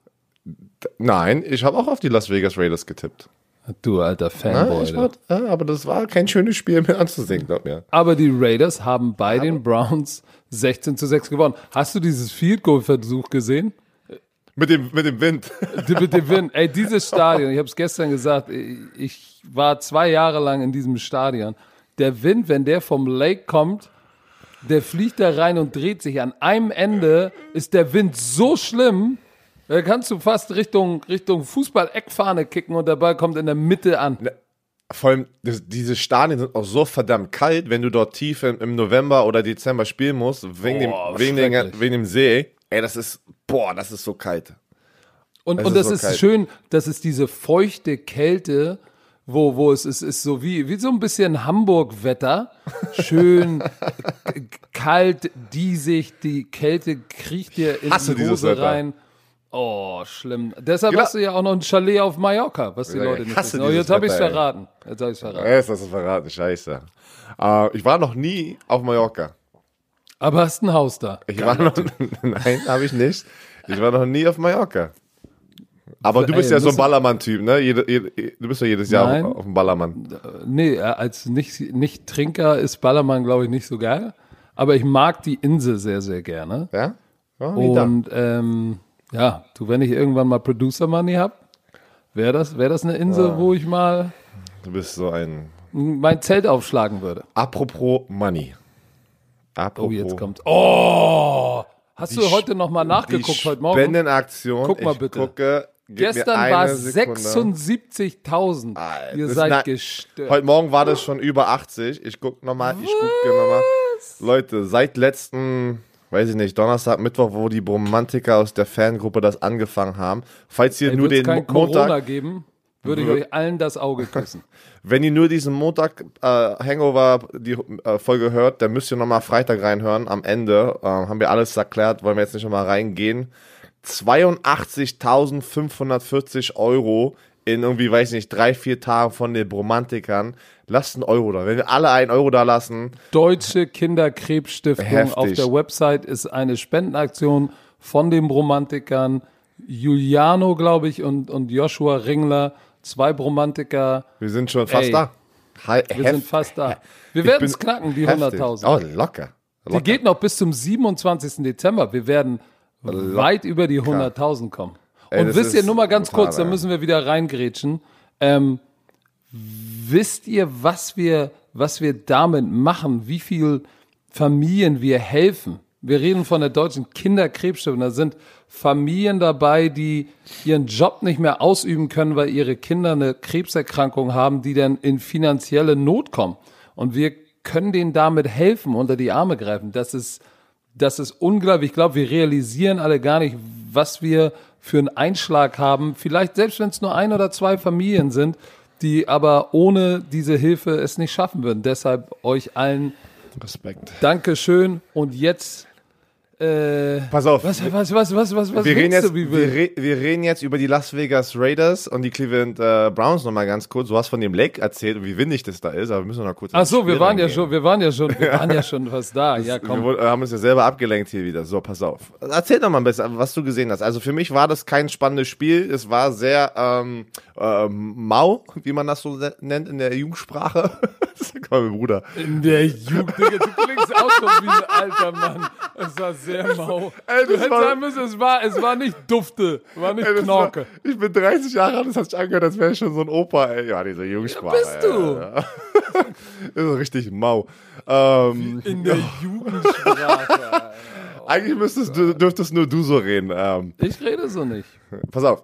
Nein, ich habe auch auf die Las Vegas Raiders getippt. Du alter Fanboy. du. war, ja, aber das war kein schönes Spiel *laughs* mehr anzusehen, glaub mir. Aber die Raiders haben bei den Browns 16 zu 6 gewonnen. Hast du dieses Field Goal Versuch gesehen? Mit dem, mit dem Wind. Mit dem Wind. Ey, dieses Stadion, ich habe es gestern gesagt, ich war zwei Jahre lang in diesem Stadion. Der Wind, wenn der vom Lake kommt, der fliegt da rein und dreht sich. An einem Ende ist der Wind so schlimm, da kannst du fast Richtung, Richtung Fußball-Eckfahne kicken und der Ball kommt in der Mitte an. Vor allem, das, diese Stadien sind auch so verdammt kalt, wenn du dort tief im, im November oder Dezember spielen musst, wegen, Boah, dem, wegen, schrecklich. wegen dem See. Ey, das ist, boah, das ist so kalt. Und, Es und ist das so ist schön, das ist diese feuchte Kälte, wo, wo es ist, ist so wie, wie so ein bisschen Hamburg-Wetter. Schön *laughs* kalt, diesig, die Kälte kriecht dir in Hasse die Hose rein. Oh, schlimm. Deshalb Genau. hast du ja auch noch ein Chalet auf Mallorca, was die Leute ich nicht wissen. Oh, jetzt habe ich es verraten. Jetzt habe ich verraten. Yes, das ist verraten, scheiße. Äh, ich war noch nie auf Mallorca. Aber hast ein Haus da. Ich war noch, *laughs* nein, habe ich nicht. Ich war noch nie auf Mallorca. Aber du Ey, bist ja so ein Ballermann-Typ, ne? Jede, jede, du bist ja jedes Jahr Nein. auf, auf dem Ballermann. Nee, äh, als nicht, nicht Trinker ist Ballermann, glaube ich, nicht so geil. Aber ich mag die Insel sehr, sehr gerne. Ja? Da. Und ähm, ja, du, wenn ich irgendwann mal Producer Money hab, wäre das, wär das eine Insel, wo ich mal Du bist so ein. mein Zelt aufschlagen würde. Apropos Money. Apropos Oh, jetzt kommt. Oh! Hast du heute noch mal nachgeguckt die heute Morgen? Spendenaktion. Guck mal bitte. Gucke, Gestern war Sekunde. 76.000. Alter, Ihr seid na- gestört. Heute Morgen war das schon über 80. Ich guck nochmal, ich gucke nochmal. Leute, seit letzten, weiß ich nicht, Donnerstag, Mittwoch, wo die Bromantiker aus der Fangruppe das angefangen haben. Falls ihr Ey, nur den kein Mo- Montag, Corona geben, würde ich euch allen das Auge küssen. *laughs* wenn ihr nur diesen Montag äh, Hangover die äh, Folge hört, dann müsst ihr nochmal Freitag reinhören. Am Ende äh, haben wir alles erklärt, wollen wir jetzt nicht nochmal reingehen. 82.540 Euro in irgendwie, weiß ich nicht, drei, vier Tagen von den Bromantikern. Lasst einen Euro da. Wenn wir alle einen Euro da lassen, Deutsche Kinderkrebsstiftung Heftig. auf der Website ist eine Spendenaktion von den Bromantikern. Juliano, glaube ich, und, und Joshua Ringler, zwei Bromantiker. wir sind schon fast Ey, da. Hi- Wir hef- sind fast da. Wir werden es knacken, die heftig. 100.000. Oh, locker. Die locker. geht noch bis zum 27. Dezember. Wir werden weit über die 100.000 kommen. Ey, Und wisst ihr, nur mal ganz kurz, da müssen wir wieder reingrätschen. Ähm, wisst ihr, was wir, was wir damit machen? Wie viel Familien wir helfen Wir reden von der deutschen Kinderkrebsstiftung. Da sind Familien dabei, die ihren Job nicht mehr ausüben können, weil ihre Kinder eine Krebserkrankung haben, die dann in finanzielle Not kommen. Und wir können denen damit helfen, unter die Arme greifen. Das ist, das ist unglaublich. Ich glaube, wir realisieren alle gar nicht, was wir für einen Einschlag haben. Vielleicht selbst wenn es nur ein oder zwei Familien sind, die aber ohne diese Hilfe es nicht schaffen würden. Deshalb euch allen Respekt. Dankeschön. Und jetzt äh, Pass auf. Was, was, was, was, was, was wir reden, jetzt, wir, re wir reden jetzt über die Las Vegas Raiders und die Cleveland äh, Browns nochmal ganz kurz. Du hast von dem Lake erzählt und wie windig das da ist, aber wir müssen noch kurz. Ach so, wir waren ja reingehen. schon, wir waren ja schon, wir *laughs* waren ja schon fast da. Ja, Wir komm. wurden- haben uns ja selber abgelenkt hier wieder. So, pass auf. Erzähl doch mal ein bisschen, was du gesehen hast. Also für mich war das kein spannendes Spiel. Es war sehr ähm, ähm, mau, wie man das so nennt in der Jugendsprache. *laughs* Sag mal, mein Bruder. In der Jugend, Digga, du klingst auch schon wie ein alter Mann. Es war sehr mau. Ey, Du hättest war- sagen müssen, es war, es war nicht Dufte, war nicht Ey, das war, Knorke. ich bin 30 Jahre alt, das hat sich angehört, als wäre ich schon so ein Opa. Ey. Ja, diese Jugendsprache. bist du. Ja, ja. das *laughs* ist richtig mau. Ähm, In der *laughs* Jugendsprache. *laughs* eigentlich müsstest du, dürftest nur du so reden. Ähm, Ich rede so nicht. pass auf.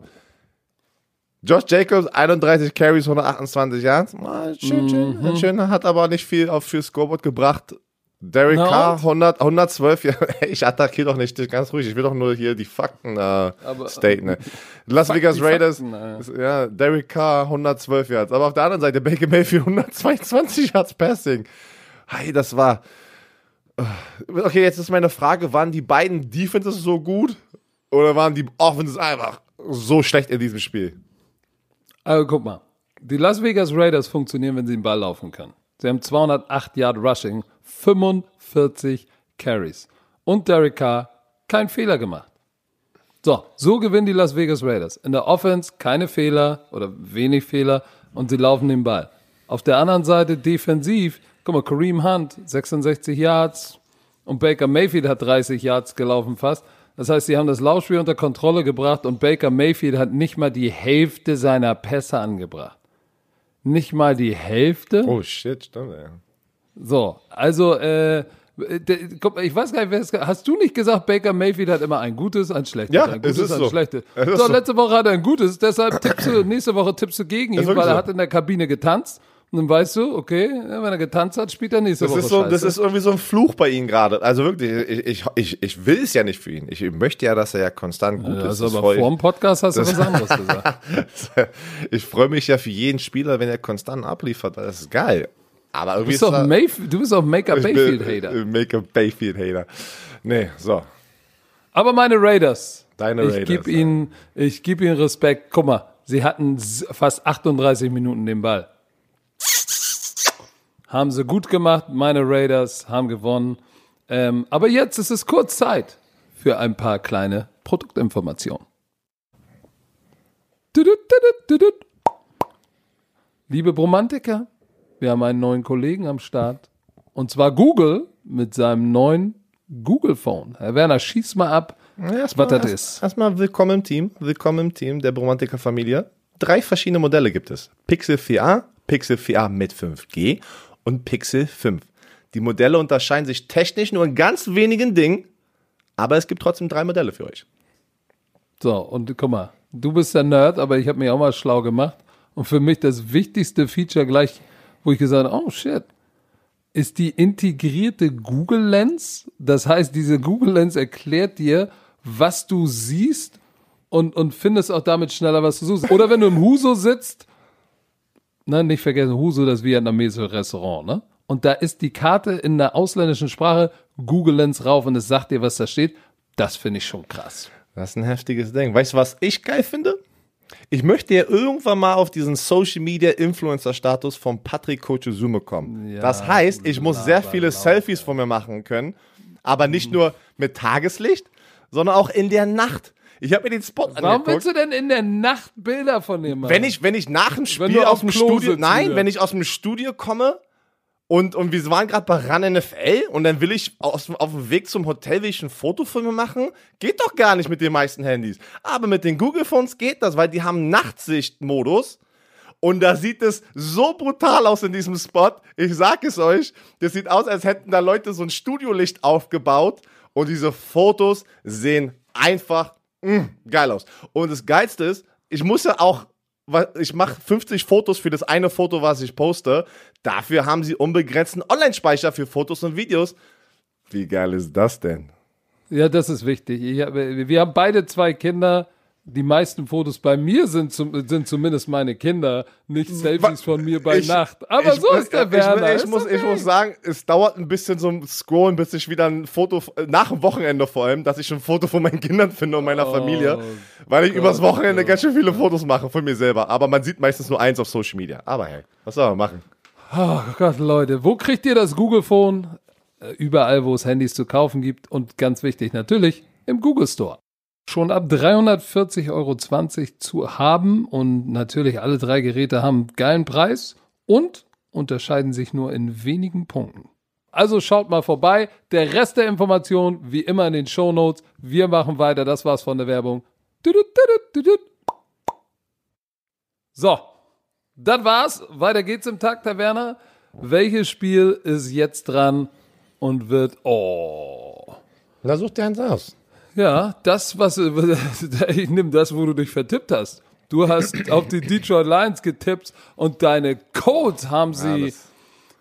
Josh Jacobs, 31 Carries, 128 Yards. Schön, schön, Mhm. schön, hat aber nicht viel auf fürs Scoreboard gebracht. Derek Na Carr, und? 100, 112, ja, ich attackiere doch nicht, ganz ruhig, ich will doch nur hier die Fakten äh, staten. Ne? Las Fuck Vegas Raiders, Fakten, äh. ja, Derek Carr, 112 Yards, aber auf der anderen Seite Baker Mayfield, *laughs* 122 Yards Passing. Hey, das war, äh, okay, jetzt ist meine Frage, waren die beiden Defenses so gut oder waren die Offenses einfach so schlecht in diesem Spiel? Also guck mal, die Las Vegas Raiders funktionieren, wenn sie den Ball laufen können. Sie haben 208 Yard Rushing, 45 Carries. Und Derek Carr kein Fehler gemacht. So, so gewinnen die Las Vegas Raiders. In der Offense keine Fehler oder wenig Fehler und sie laufen den Ball. Auf der anderen Seite defensiv, guck mal, Kareem Hunt, 66 Yards und Baker Mayfield hat 30 Yards gelaufen fast. Das heißt, sie haben das Laufspiel unter Kontrolle gebracht und Baker Mayfield hat nicht mal die Hälfte seiner Pässe angebracht. Nicht mal die Hälfte. Oh shit, stimmt, ja. So, also, äh, ich weiß gar nicht, wer es Hast du nicht gesagt, Baker Mayfield hat immer ein gutes, ein schlechtes? Ja, ein gutes, es ist ein so. schlechtes. So, so. letzte Woche hat er ein gutes, deshalb tippst du, nächste Woche tippst du gegen ihn, weil er so. hat in der Kabine getanzt. Und dann weißt du, okay, wenn er getanzt hat, spielt er nächste Das Woche ist, so, das ist irgendwie so ein Fluch bei ihm gerade. Also wirklich, ich, ich, ich, ich will es ja nicht für ihn. Ich möchte ja, dass er ja konstant gut Ja, ist. also Das aber vor dem Podcast hast du was anderes gesagt. *laughs* ich freue mich ja für jeden Spieler, wenn er konstant abliefert, das ist geil. Aber Du irgendwie bist doch Mayf du bist auch bin- Bayfield-Hater. äh, Make a Bayfield-Hater. Nee, so. Aber meine Raiders. Deine ich Raiders, Geb ja. ihnen, ich gebe ihnen Respekt. Guck mal, sie hatten fast 38 Minuten den Ball. Haben sie gut gemacht. Meine Raiders haben gewonnen. Ähm, aber jetzt ist es kurz Zeit für ein paar kleine Produktinformationen. Liebe Bromantiker, wir haben einen neuen Kollegen am Start. Und zwar Google mit seinem neuen Google Phone. Herr Werner, schieß mal ab, was das ist. Erstmal willkommen im Team. Willkommen im Team der Bromantiker-Familie. Drei verschiedene Modelle gibt es. Pixel 4a, Pixel 4a mit 5G und Pixel 5. Die Modelle unterscheiden sich technisch nur in ganz wenigen Dingen, aber es gibt trotzdem drei Modelle für euch. So, und guck mal, du bist der Nerd, aber ich habe mich auch mal schlau gemacht. Und für mich das wichtigste Feature gleich, wo ich gesagt habe, oh shit, ist die integrierte Google Lens. Das heißt, diese Google Lens erklärt dir, was du siehst und, und findest auch damit schneller, was du suchst. Oder wenn du im Huso sitzt, ne, nicht vergessen, Huso, das vietnamesische Restaurant, ne? Und da ist die Karte in der ausländischen Sprache Google Lens rauf und es sagt dir, was da steht. Das finde ich schon krass. Das ist ein heftiges Ding. Weißt du, was ich geil finde? Ich möchte ja irgendwann mal auf diesen Social Media Influencer Status von Patrick Kochuzume kommen. Ja, das heißt, ich muss sehr viele. Selfies von mir machen können, aber nicht nur mit Tageslicht, sondern auch in der Nacht. Ich habe mir den Spot Warum angeguckt. willst du denn in der Nacht Bilder von dem machen? Wenn ich, wenn ich nach dem Spiel aus dem Studio, nein, wieder. wenn ich aus dem Studio komme und, und wir waren gerade bei RAN NFL und dann will ich aus, auf dem Weg zum Hotel will ich ein Foto von mir machen, geht doch gar nicht mit den meisten Handys. Aber mit den Google Phones geht das, weil die haben Nachtsichtmodus. Und da sieht es so brutal aus in diesem Spot. Ich sag es euch, das sieht aus, als hätten da Leute so ein Studiolicht aufgebaut Und diese Fotos sehen einfach mh, geil aus. Und das Geilste ist, ich muss ja auch, ich mache 50 Fotos für das eine Foto, was ich poste. Dafür haben sie unbegrenzten Online-Speicher für Fotos und Videos. Wie geil ist das denn? Ja, das ist wichtig. Ich wir haben beide zwei Kinder. Die meisten Fotos bei mir sind, zum, sind zumindest meine Kinder, nicht Selfies von mir bei Ich- Nacht. Aber ich, so ist der ich, Werner. Ich, muss, okay. ich muss sagen, es dauert ein bisschen zum Scrollen, bis ich wieder ein Foto, nach dem Wochenende vor allem, dass ich ein Foto von meinen Kindern finde und meiner Oh Familie. Weil ich Gott, übers Wochenende Gott. ganz schön viele Fotos mache von mir selber. Aber man sieht meistens nur eins auf Social Media. Aber hey, was soll man machen? Oh Gott, Leute, wo kriegt ihr das Google Phone? Äh, Überall, wo es Handys zu kaufen gibt und ganz wichtig natürlich im Google Store. Schon ab 340,20 Euro zu haben und natürlich alle drei Geräte haben geilen Preis und unterscheiden sich nur in wenigen Punkten. Also schaut mal vorbei. Der Rest der Informationen wie immer in den Show Notes. Wir machen weiter. Das war's von der Werbung. So, das war's. Weiter geht's im Takt, Herr Werner. Welches Spiel ist jetzt dran und wird. Oh. Na, such dir eins aus. Ja, das, was. *laughs* Ich nehme das, wo du dich vertippt hast. Du hast auf die Detroit Lions getippt und deine Codes haben sie.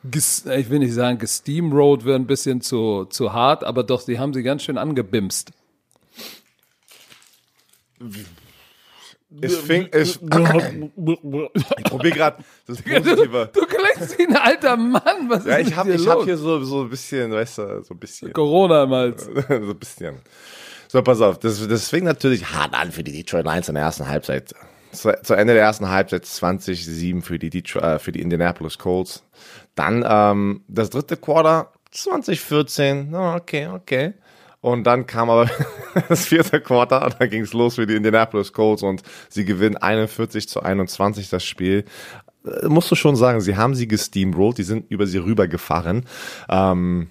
ges, ich will nicht sagen, gesteamrolled wäre ein bisschen zu, zu hart, aber doch, sie haben sie ganz schön angebimst. Es fing, ich, ich probiere gerade das *laughs* Positive. Du klingst wie ein alter Mann. Was Ja, ist ich habe hab hier so, so ein bisschen, weißt du, so ein bisschen. Corona im Hals. *laughs* so ein bisschen. So, pass auf. Das, das fing natürlich hart an für die Detroit Lions in der ersten Halbzeit. Zu, zu Ende der ersten Halbzeit 20-7 für die, Detroit, äh, für die Indianapolis Colts. Dann ähm, das dritte Quarter 2014. Oh, okay, okay. Und dann kam aber *laughs* das vierte Quarter und dann ging es los für die Indianapolis Colts und sie gewinnen 41 zu 21 das Spiel. Äh, Musst du schon sagen, sie haben sie gesteamrollt, die sind über sie rübergefahren. Ähm,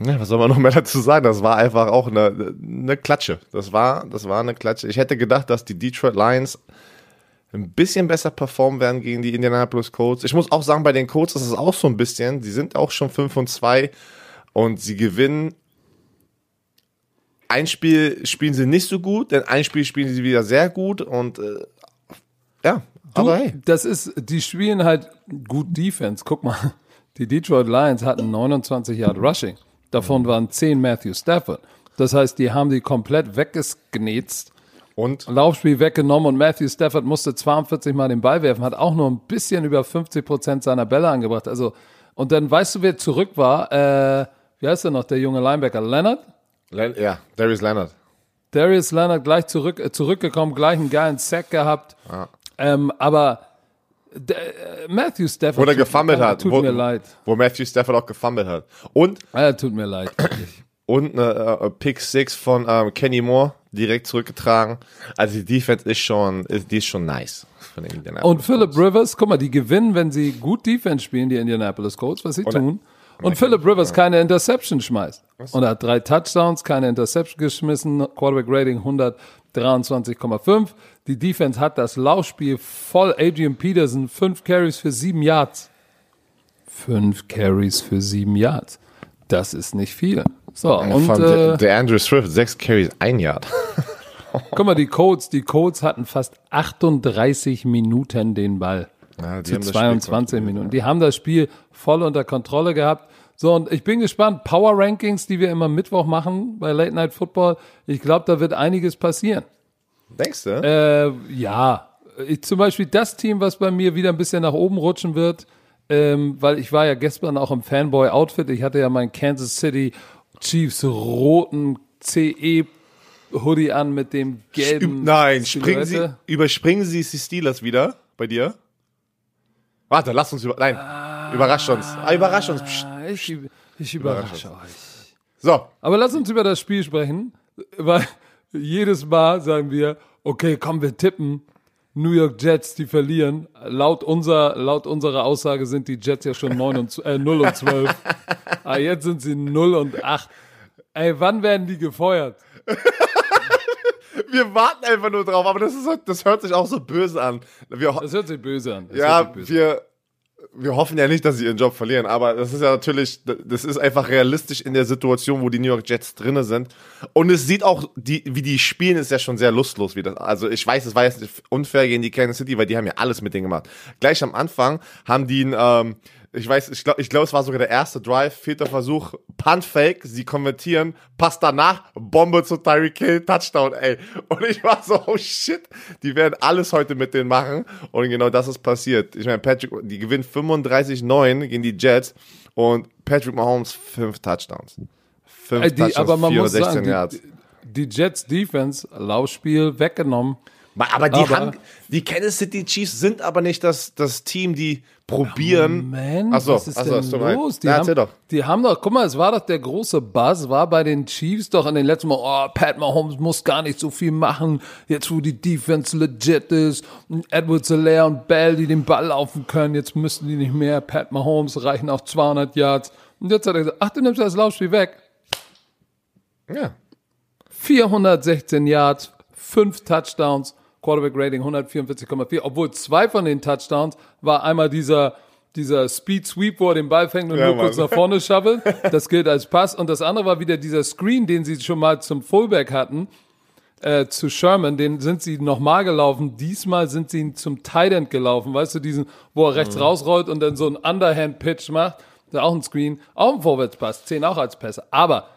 ja, was soll man noch mehr dazu sagen? Das war einfach auch eine, eine Klatsche. Das war, das war eine Klatsche. Ich hätte gedacht, dass die Detroit Lions ein bisschen besser performen werden gegen die Indianapolis Colts. Ich muss auch sagen, bei den Colts ist es auch so ein bisschen. Die sind auch schon 5 und 2 und sie gewinnen. Ein Spiel spielen sie nicht so gut, denn ein Spiel spielen sie wieder sehr gut und äh, ja, Du, aber hey. das ist, die spielen halt gut Defense. Guck mal, die Detroit Lions hatten 29 Yard Rushing. Davon waren 10 Matthew Stafford. Das heißt, die haben die komplett weggenetzt, Und Laufspiel weggenommen und Matthew Stafford musste 42 Mal den Ball werfen, hat auch nur ein bisschen über 50 Prozent seiner Bälle angebracht. Also, und dann weißt du, wer zurück war? Äh, wie heißt der noch, der junge Linebacker? Leonard? Len ja, Darius Leonard. Darius Leonard gleich zurück, äh, zurückgekommen, gleich einen geilen Sack gehabt. Ähm, aber Matthew Stafford. Wo er gefummelt hat. Tut wo, mir leid. Wo Matthew Stafford auch gefummelt hat. Und Ah, tut mir leid. *clears throat* wirklich. und eine äh, Pick Six von ähm, Kenny Moore direkt zurückgetragen. Also die Defense ist schon, ist, die ist schon nice. Von den Indianapolis Und Philip Rivers, guck mal, die gewinnen, wenn sie gut Defense spielen, die Indianapolis Colts, was sie tun. Und Philip Rivers keine Interception schmeißt. Und er hat drei Touchdowns, keine Interception geschmissen, Quarterback Rating 123,5. Die Defense hat das Laufspiel voll. Adrian Peterson, fünf Carries für sieben Yards. Fünf Carries für sieben Yards. Das ist nicht viel. So, und äh, der, Andrew Swift, sechs Carries, ein Yard. *laughs* guck mal, die Colts, die Colts hatten fast 38 Minuten den Ball. Ja, die zu haben das Spiel 22 kontrolliert, Minuten. Die haben das Spiel voll unter Kontrolle gehabt. So, und ich bin gespannt. Power Rankings, die wir immer Mittwoch machen bei Late Night Football. Ich glaube, da wird einiges passieren. Denkst du? Äh, ja, ich, zum Beispiel das Team, was bei mir wieder ein bisschen nach oben rutschen wird, ähm, weil ich war ja gestern auch im Fanboy-Outfit. Ich hatte ja meinen Kansas City Chiefs roten CE Hoodie an mit dem gelben. Nein, springen Sie, überspringen Sie die Steelers wieder bei dir? Warte, lass uns über, nein, überrasch uns. Ah, überrasch uns. Psst. Ich, ich überrasche euch. So, Aber lass uns über das Spiel sprechen, weil jedes Mal sagen wir, okay, komm, wir tippen. New York Jets, die verlieren. Laut, unser, laut unserer Aussage sind die Jets ja schon 9 und, äh, 0 und 12. *laughs* ah, jetzt sind sie 0 und 8. Ey, wann werden die gefeuert? *laughs* wir warten einfach nur drauf, aber das, ist, das hört sich auch so böse an. Wir, Das hört sich böse an. Das ja, böse wir, wir hoffen ja nicht, dass sie ihren Job verlieren, aber das ist ja natürlich, das ist einfach realistisch in der Situation, wo die New York Jets drinne sind. Und es sieht auch, die, wie die spielen, ist ja schon sehr lustlos wieder. Also ich weiß, es war jetzt unfair gegen die Kansas City, weil die haben ja alles mit denen gemacht. Gleich am Anfang haben die ein, ähm, ich weiß, ich glaube, ich glaub, es war sogar der erste Drive, vierter Versuch, Punt Fake, sie konvertieren, passt danach, Bombe zu Tyreek Hill, Touchdown, ey. Und ich war so, oh shit, die werden alles heute mit denen machen. Und genau das ist passiert. Ich meine, Patrick, die gewinnen 35-9 gegen die Jets und Patrick Mahomes fünf Touchdowns. Fünf die, Touchdowns, aber man muss sagen. Die, die Jets Defense, Laufspiel weggenommen. Aber die aber, haben, die Kansas City Chiefs sind aber nicht das, das Team, die probieren. Moment, achso, was ist achso, denn los? Die, haben, doch. die haben doch, guck mal, es war doch der große Buzz, war bei den Chiefs doch in den letzten Mal, oh, Pat Mahomes muss gar nicht so viel machen, jetzt wo die Defense legit ist, Edward Solaire und Bell, die den Ball laufen können, jetzt müssen die nicht mehr, Pat Mahomes reichen auch 200 Yards. Und jetzt hat er gesagt, ach, du nimmst das Laufspiel weg. Ja. 416 Yards, 5 Touchdowns, Quarterback Rating 144,4, obwohl zwei von den Touchdowns war einmal dieser dieser Speed Sweep, wo er den Ball fängt und ja, nur Mann. kurz nach vorne schabbelt. *laughs* Das gilt als Pass. Und das andere war wieder dieser Screen, den sie schon mal zum Fullback hatten, äh, zu Sherman. Den sind sie nochmal gelaufen. Diesmal sind sie ihn zum Tight End gelaufen. Weißt du, diesen, wo er rechts mhm. rausrollt und dann so einen Underhand-Pitch macht. Das ist auch ein Screen. Auch ein Vorwärtspass. Zehn auch als Pässe. Aber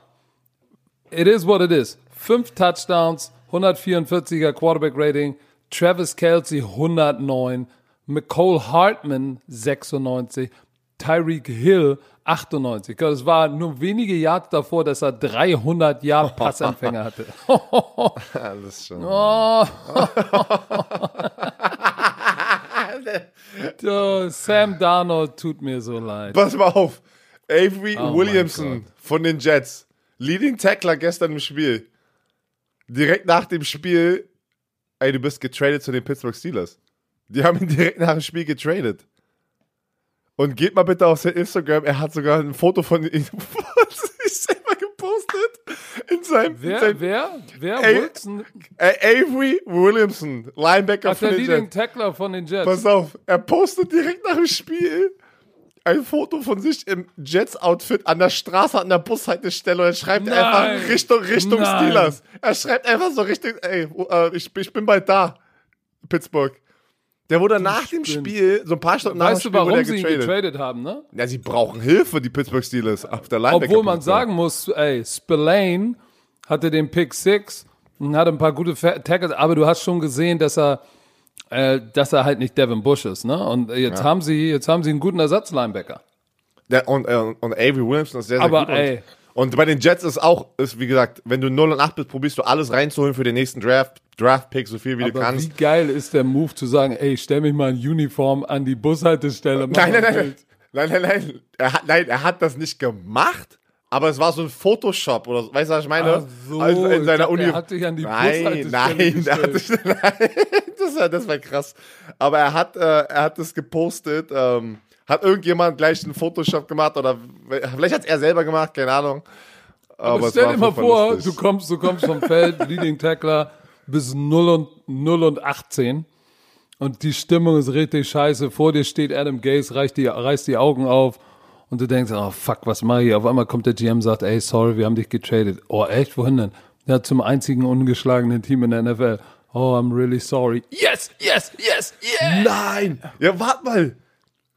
it is what it is. Fünf Touchdowns, 144er Quarterback Rating, Travis Kelsey 109, McCole Hartman 96, Tyreek Hill 98. Das war nur wenige Yards davor, dass er 300 Yard Passempfänger *laughs* hatte. Alles schon. *laughs* Oh. *laughs* oh, Sam Darnold tut mir so leid. Pass mal auf. Avery oh Williamson von den Jets. Leading Tackler gestern im Spiel direkt nach dem Spiel, ey, du bist getradet zu den Pittsburgh Steelers. Die haben ihn direkt nach dem Spiel getradet. Und geht mal bitte auf sein Instagram, er hat sogar ein Foto von ihm *laughs* selber gepostet. In seinem. Wer? In seinem, wer? Wer? A Wilson? Avery Williamson, Linebacker Ach, von den Jets. Tackler von den Jets. Pass auf, er postet direkt nach dem Spiel ein Foto von sich im Jets-Outfit an der Straße, an der Bushaltestelle und er schreibt Nein. einfach Richtung, Richtung Nein. Steelers. Er schreibt einfach so Richtung, ey, äh, ich, ich bin bald da, Pittsburgh. Der wurde du nach dem Spiel, so ein paar Stunden nach dem Spiel, warum wurde er getradet. sie getradet haben, ne? Ja, sie brauchen Hilfe, die Pittsburgh Steelers, auf der Linebacker. Obwohl man sagen muss, ey, Spillane hatte den Pick 6 und hatte ein paar gute Tackles, aber du hast schon gesehen, dass er äh, dass er halt nicht Devin Bush ist, ne? Und jetzt ja. haben sie, jetzt haben sie einen guten Ersatz-Linebacker. Und, äh, und Avery Williamson ist sehr, sehr Aber, gut. Ey, und, bei den Jets ist auch, ist wie gesagt, wenn du 0 und 8 bist, probierst du alles reinzuholen für den nächsten Draft, Draft-Pick, so viel wie aber du kannst. Wie geil ist der Move zu sagen, ey, stell mich mal in Uniform an die Bushaltestelle. Nein, nein, nein, nein, nein, nein, er hat, nein, er hat das nicht gemacht. Aber es war so ein Photoshop oder weißt du, was ich meine? Ach so, also in seiner Uni. Er hat sich an die Nein, nein, sich, *laughs* nein, das war, das war krass. Aber er hat, äh, er hat das gepostet. Ähm, hat irgendjemand gleich einen Photoshop gemacht oder vielleicht hat es er selber gemacht, keine Ahnung. Aber, Aber stell dir mal vor, du kommst, du kommst vom Feld, *laughs* Leading Tackler bis 0 und, 0 und 18 und die Stimmung ist richtig scheiße. Vor dir steht Adam Gaze, reißt die, reißt die Augen auf und du denkst, oh fuck, was mache ich? Auf einmal kommt der GM und sagt, ey, sorry, wir haben dich getradet. Oh, echt? Wohin denn? Ja, zum einzigen ungeschlagenen Team in der NFL. Oh, I'm really sorry. Yes, yes, yes, yes. Nein. Ja, warte mal.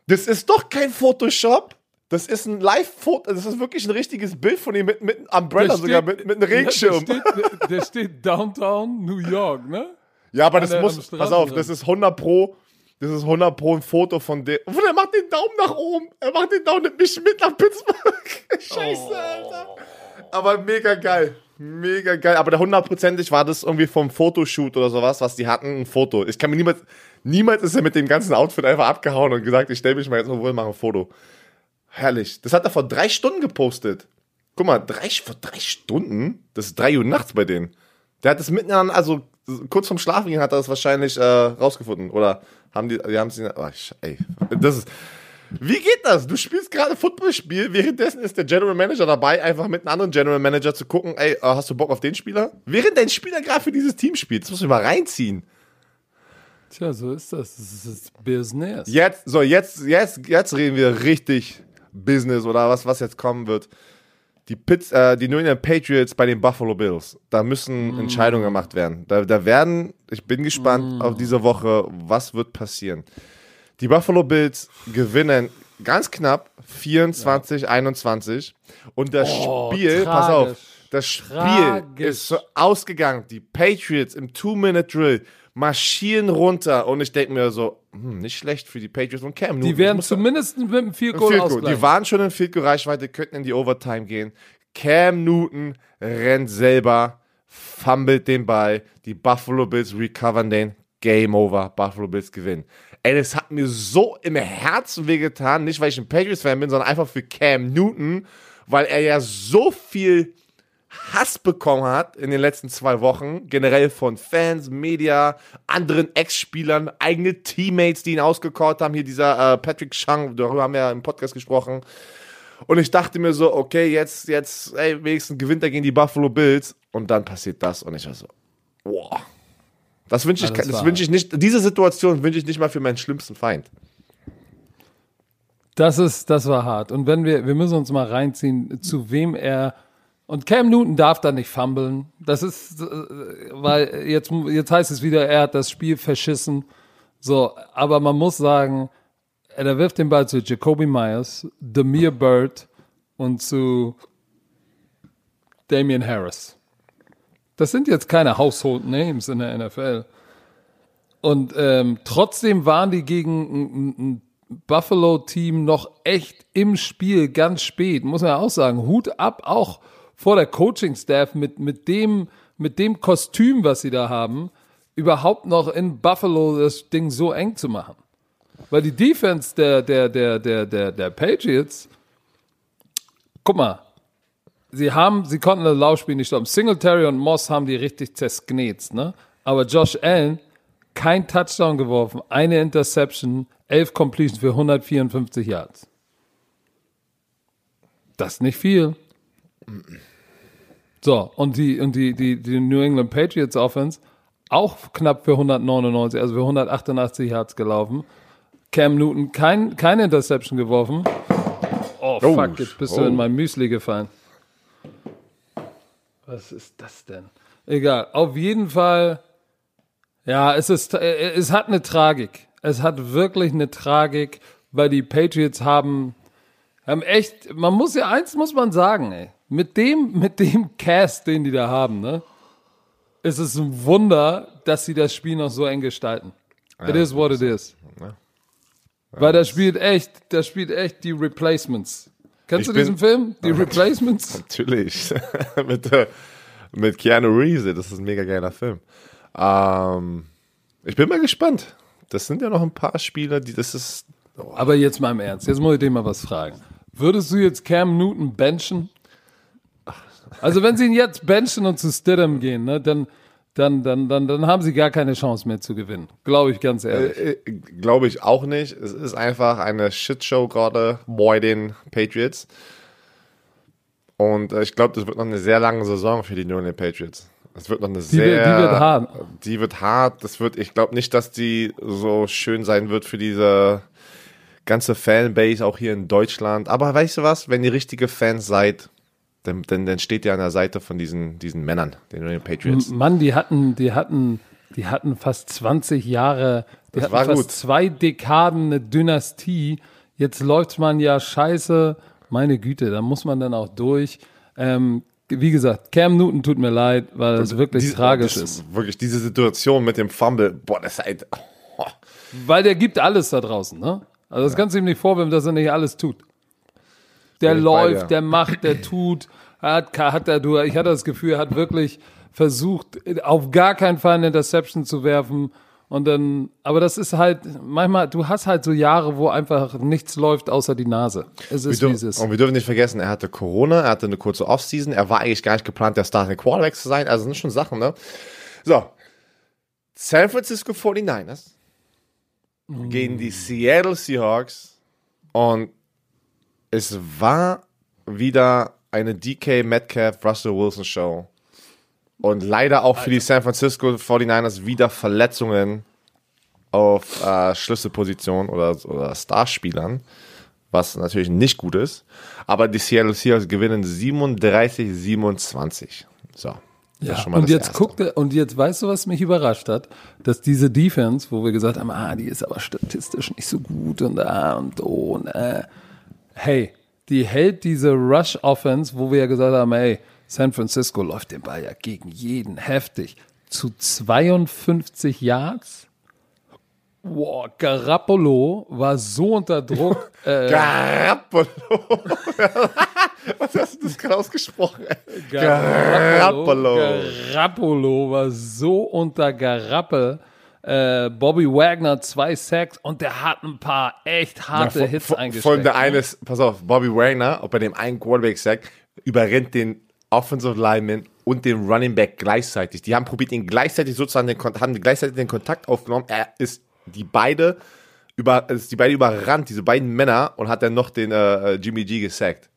Das ist doch kein Photoshop. Das ist ein Live-Foto, das ist wirklich ein richtiges Bild von ihm mit, mit einem Umbrella steht, sogar, mit, mit einem Regenschirm. *laughs* Ja, der, steht, der steht Downtown New York, ne? Ja, aber das An muss, pass auf, das ist 100 Pro das ist 100 Pro ein Foto von dem. Und er macht den Daumen nach oben. Er macht den Daumen mich mit nach Pittsburgh. *laughs* Scheiße, oh. Alter. Aber mega geil. Mega geil. Aber der hundertprozentig war das irgendwie vom Fotoshoot oder sowas, was die hatten, ein Foto. Ich kann mir niemals, niemals ist er mit dem ganzen Outfit einfach abgehauen und gesagt, ich stelle mich mal jetzt mal wohl machen ein Foto. Herrlich. Das hat er vor drei Stunden gepostet. Guck mal, drei, vor drei Stunden? Das ist drei Uhr nachts bei denen. Der hat das mitten an, also kurz vorm Schlafen gehen hat er das wahrscheinlich äh, rausgefunden. Oder haben die, die haben sie, oh, ey, das ist, wie geht das? Du spielst gerade Footballspiel, währenddessen ist der General Manager dabei, einfach mit einem anderen General Manager zu gucken, ey, äh, hast du Bock auf den Spieler? Während dein Spieler gerade für dieses Team spielt, das musst du mal reinziehen. Tja, so ist das. Das ist Business. Jetzt, so, jetzt, jetzt, jetzt reden wir richtig Business oder was, was jetzt kommen wird. Die, Pitts, äh, die New England Patriots bei den Buffalo Bills. Da müssen Entscheidungen gemacht werden. Da, da werden, ich bin gespannt auf diese Woche, was wird passieren. Die Buffalo Bills gewinnen ganz knapp 24, 21. Und das Oh, Spiel, pass auf, tragisch. das Spiel Tragisch. ist so ausgegangen. Die Patriots im Two-Minute-Drill marschieren runter. Und ich denke mir so, hm, nicht schlecht für die Patriots und Cam Newton. Die werden zumindest mit einem Field Goal. ausgleichen. Die waren schon in Field Goal Reichweite, könnten in die Overtime gehen. Cam Newton rennt selber, fummelt den Ball. Die Buffalo Bills recovern den. Game over. Buffalo Bills gewinnen. Ey, das hat mir so im Herzen wehgetan. Nicht, weil ich ein Patriots-Fan bin, sondern einfach für Cam Newton, weil er ja so viel Hass bekommen hat in den letzten zwei Wochen, generell von Fans, Media, anderen Ex-Spielern, eigene Teammates, die ihn ausgecallt haben. Hier dieser äh, Patrick Chang, darüber haben wir ja im Podcast gesprochen. Und ich dachte mir so, okay, jetzt, jetzt, ey, wenigstens gewinnt er gegen die Buffalo Bills. Und dann passiert das. Und ich war so, wow. Das wünsche ich, das das wünsche ich nicht, diese Situation wünsche ich nicht mal für meinen schlimmsten Feind. Das ist, das war hart. Und wenn wir, wir müssen uns mal reinziehen, zu wem er, und Cam Newton darf da nicht fummeln. Das ist, äh, weil jetzt, jetzt heißt es wieder, er hat das Spiel verschissen. So, aber man muss sagen, er wirft den Ball zu Jacoby Myers, Demir Bird und zu Damian Harris. Das sind jetzt keine Household Names in der NFL. Und ähm, trotzdem waren die gegen ein, ein Buffalo-Team noch echt im Spiel ganz spät. Muss man ja auch sagen. Hut ab auch vor der Coaching-Staff mit, mit, dem, mit dem Kostüm, was sie da haben, überhaupt noch in Buffalo das Ding so eng zu machen. Weil die Defense der, der, der, der, der, der Patriots, guck mal, sie haben, sie konnten das Laufspiel nicht stoppen. Singletary und Moss haben die richtig zersknetzt, ne? Aber Josh Allen, kein Touchdown geworfen, eine Interception, elf Completion für 154 Yards. Das ist nicht viel. So, und die, und die, die, die New England Patriots Offense auch knapp für 199, also für 188 Yards gelaufen. Cam Newton kein, keine Interception geworfen. Oh, Oh, fuck, jetzt bist du oh. in mein Müsli gefallen. Was ist das denn? Egal, auf jeden Fall, ja, es ist, äh, es hat eine Tragik. Es hat wirklich eine Tragik, weil die Patriots haben, haben echt, man muss ja, eins muss man sagen, ey, mit dem, *laughs* mit dem Cast, den die da haben, ne, ist es ein Wunder, dass sie das Spiel noch so eng gestalten. it is what it is. Weil da spielt echt, da spielt echt die Replacements. Kennst Ich du diesen Film? Die *laughs* Replacements? Natürlich. *laughs* mit, äh, mit Keanu Reeves, das ist ein mega geiler Film. Ähm, ich bin mal gespannt. Das sind ja noch ein paar Spieler, die das ist. Aber jetzt mal im Ernst, jetzt muss ich dir mal was fragen. Würdest du jetzt Cam Newton benchen? Also wenn sie ihn jetzt benchen und zu Stidham gehen, ne, dann, dann, dann, dann, dann haben sie gar keine Chance mehr zu gewinnen. Glaube ich ganz ehrlich. Äh, Glaube ich auch nicht. Es ist einfach eine Shitshow gerade bei den Patriots. Und äh, ich glaube, das wird noch eine sehr lange Saison für die New England Patriots. Es wird noch eine wird- sehr. die wird hart. Die wird hart. Das wird, ich glaube nicht, dass die so schön sein wird für diese ganze Fanbase, auch hier in Deutschland. Aber weißt du was? Wenn ihr richtige Fans seid, dann, dann, dann steht ihr an der Seite von diesen, diesen Männern, den New England Patriots. Mann, die hatten, die hatten, die hatten fast 20 Jahre, die Das hatten war fast gut. zwei Dekaden eine Dynastie. Jetzt läuft man ja scheiße. Meine Güte, da muss man dann auch durch. Ähm, wie gesagt, Cam Newton tut mir leid, weil es wirklich Diese- tragisch das ist. Wirklich, diese Situation mit dem Fumble, boah, das ist halt. Oh. *laughs* Weil der gibt alles da draußen, ne? Also das kannst du ihm nicht vorwerfen, dass er nicht alles tut. Der ich läuft, der macht, der tut. Hat, hat er, du, ich hatte das Gefühl, er hat wirklich versucht, auf gar keinen Fall eine Interception zu werfen. Und dann, aber das ist halt, manchmal, du hast halt so Jahre, wo einfach nichts läuft außer die Nase. Es ist, wie es ist. und wir dürfen nicht vergessen, er hatte Corona, er hatte eine kurze Offseason, er war eigentlich gar nicht geplant, der Starting Quarterback zu sein, also das sind schon Sachen, ne? So. San Francisco 49ers gegen die Seattle Seahawks und es war wieder eine DK Metcalf Russell Wilson Show. Und leider auch für die San Francisco 49ers wieder Verletzungen. auf äh, Schlüsselpositionen oder, oder Starspielern, was natürlich nicht gut ist. Aber die Seattle Seahawks gewinnen 37-27. So. Ja, ist schon mal und jetzt Erste. guckte, und jetzt weißt du, was mich überrascht hat? Dass diese Defense, wo wir gesagt haben, ah, die ist aber statistisch nicht so gut und ah und oh und äh. Hey, die hält diese Rush Offense, wo wir ja gesagt haben, ey, San Francisco läuft den Ball ja gegen jeden heftig. Zu 52 Yards. Wow, Garoppolo war so unter Druck. *laughs* äh, Garoppolo. *laughs* Was hast du das gerade ausgesprochen? ey? Garoppolo. Garoppolo war so unter Garappel. Äh, Bobby Wagner zwei Sacks und der hat ein paar echt harte Ja, Hits eingesteckt. Vor allem der ne? eine ist, pass auf, Bobby Wagner, bei dem einen Quarterback-Sack, überrennt den Offensive Lineman und den Running Back gleichzeitig. Die haben probiert, ihn gleichzeitig sozusagen den, haben gleichzeitig den Kontakt aufgenommen. Er ist die beide über, ist die beide überrannt, diese beiden Männer, und hat dann noch den äh, Jimmy G gesackt.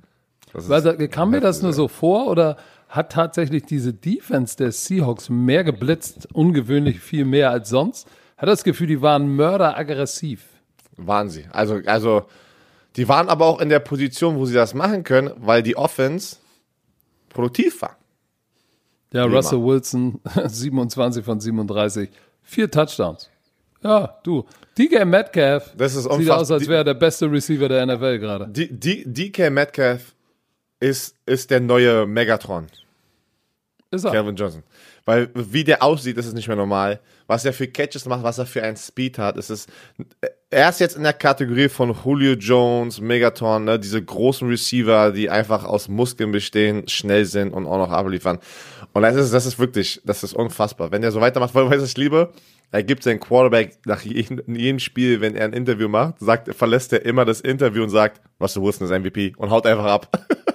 Ist- Also, kam mir das nur so vor oder hat tatsächlich diese Defense der Seahawks mehr geblitzt, ungewöhnlich viel mehr als sonst? Hat das Gefühl, die waren mörderaggressiv. Waren sie. Also, also, die waren aber auch in der Position, wo sie das machen können, weil die Offense produktiv war. Ja, Wie Russell Wilson, *laughs* 27 von 37, vier Touchdowns. Ja, du, DK Metcalf Das ist sieht aus, als wäre er der beste Receiver der NFL gerade. DK Metcalf ist, ist der neue Megatron, Ist er. Calvin Johnson. Weil wie der aussieht, ist es nicht mehr normal. Was er für Catches macht, was er für einen Speed hat, ist es. Er ist jetzt in der Kategorie von Julio Jones, Megatron, ne, diese großen Receiver, die einfach aus Muskeln bestehen, schnell sind und auch noch abliefern. Und das ist, das ist wirklich, das ist unfassbar. Wenn er so weitermacht, weil, du, was ich liebe? Er gibt seinen Quarterback nach jedem, jedem Spiel, wenn er ein Interview macht, sagt, verlässt er immer das Interview und sagt, Russell Wilson ist MVP und haut einfach ab. *laughs*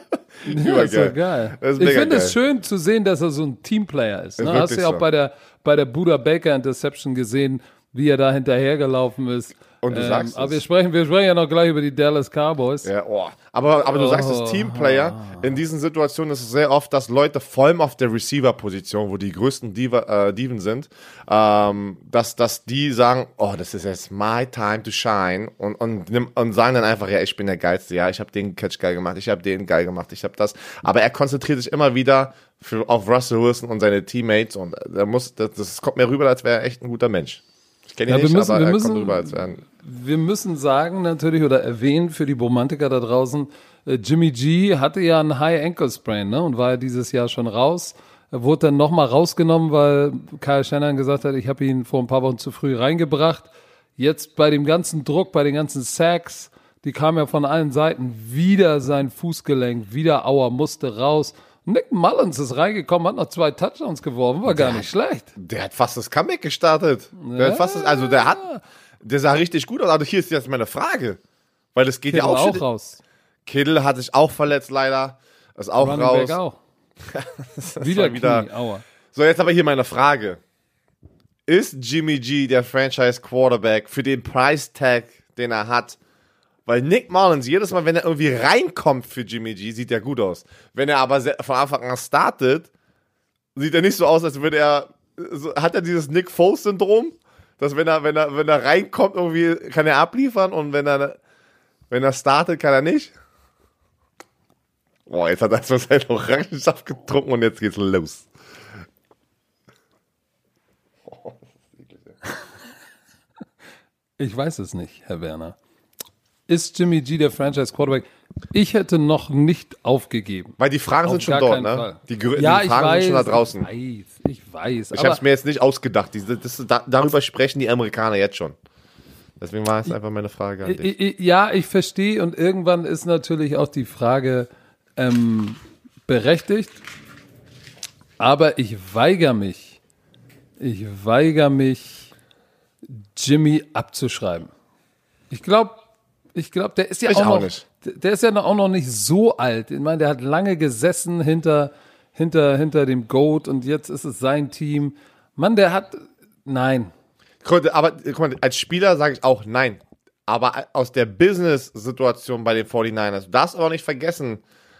*laughs* Ja, ist geil. Das ist ich finde es geil. schön zu sehen, dass er so ein Teamplayer ist. Ne? Ist Hast du ja auch so. bei der, bei der Buda Baker Interception gesehen, wie er da hinterhergelaufen ist. Ähm, Und du sagst aber wir sprechen, wir sprechen ja noch gleich über die Dallas Cowboys. Ja, oh. Aber, aber du sagst Oh. es Teamplayer. In diesen Situationen ist es sehr oft, dass Leute, vor allem auf der Receiver-Position, wo die größten Diva, äh, Diven sind, ähm, dass, dass die sagen, oh, das ist jetzt my time to shine und, und, nimm- und sagen dann einfach, ja, ich bin der Geilste, ja, ich habe den Catch geil gemacht, ich habe den geil gemacht, ich habe das. Aber er konzentriert sich immer wieder für, auf Russell Wilson und seine Teammates und er muss, das, das kommt mir rüber, als wäre er echt ein guter Mensch. Ich kenne ihn Ja, wir nicht, müssen- aber wir müssen- kommt rüber, als ein Wir müssen sagen natürlich oder erwähnen für die Romantiker da draußen, äh, Jimmy G hatte ja einen High Ankle Sprain ne, und war ja dieses Jahr schon raus. Er wurde dann nochmal rausgenommen, weil Kyle Shannon gesagt hat, ich habe ihn vor ein paar Wochen zu früh reingebracht. Jetzt bei dem ganzen Druck, bei den ganzen Sacks, die kamen ja von allen Seiten, wieder sein Fußgelenk, wieder Auer, musste raus. Nick Mullins ist reingekommen, hat noch zwei Touchdowns geworfen, war gar nicht schlecht. Der hat fast das Comeback gestartet. Der hat fast das, also der hat, der sah richtig gut aus. Also hier ist jetzt meine Frage. Weil es geht Kittle ja auch, auch raus. Kittle hat sich auch verletzt leider. Ist auch Running raus. Back auch. *laughs* Wieder, wieder. Knie, Aua. So, jetzt aber hier meine Frage. Ist Jimmy G der Franchise Quarterback für den Price Tag, den er hat? Weil Nick Mullins, jedes Mal, wenn er irgendwie reinkommt für Jimmy G, sieht er gut aus. Wenn er aber von Anfang an startet, sieht er nicht so aus, als würde er, hat er dieses Nick Foles-Syndrom? Dass wenn er, wenn er, wenn er reinkommt, irgendwie kann er abliefern und wenn er, wenn er startet, kann er nicht? Boah, jetzt hat er erstmal seinen Orangensaft getrunken und jetzt geht's los. Ich weiß es nicht, Herr Werner. Ist Jimmy G der Franchise Quarterback? Ich hätte noch nicht aufgegeben. Weil die Fragen Auf sind schon dort, ne? Fall. Die, ja, die ich Fragen weiß, sind schon da draußen. Ich weiß, ich weiß. Ich habe es mir jetzt nicht ausgedacht. Diese, das, da, darüber sprechen die Amerikaner jetzt schon. Deswegen war es einfach meine Frage an dich. ich, ich, ja, ich verstehe und irgendwann ist natürlich auch die Frage ähm, berechtigt. Aber ich weigere mich, ich weigere mich, Jimmy abzuschreiben. Ich glaube, ich glaube, der ist ja Ich auch, auch noch, nicht. der ist ja auch noch nicht so alt. Ich meine, der hat lange gesessen hinter, hinter, hinter dem Goat und jetzt ist es sein Team. Mann, der hat, nein. Aber guck mal, als Spieler sage ich auch nein. Aber aus der Business-Situation bei den 49ers, du darfst aber nicht vergessen,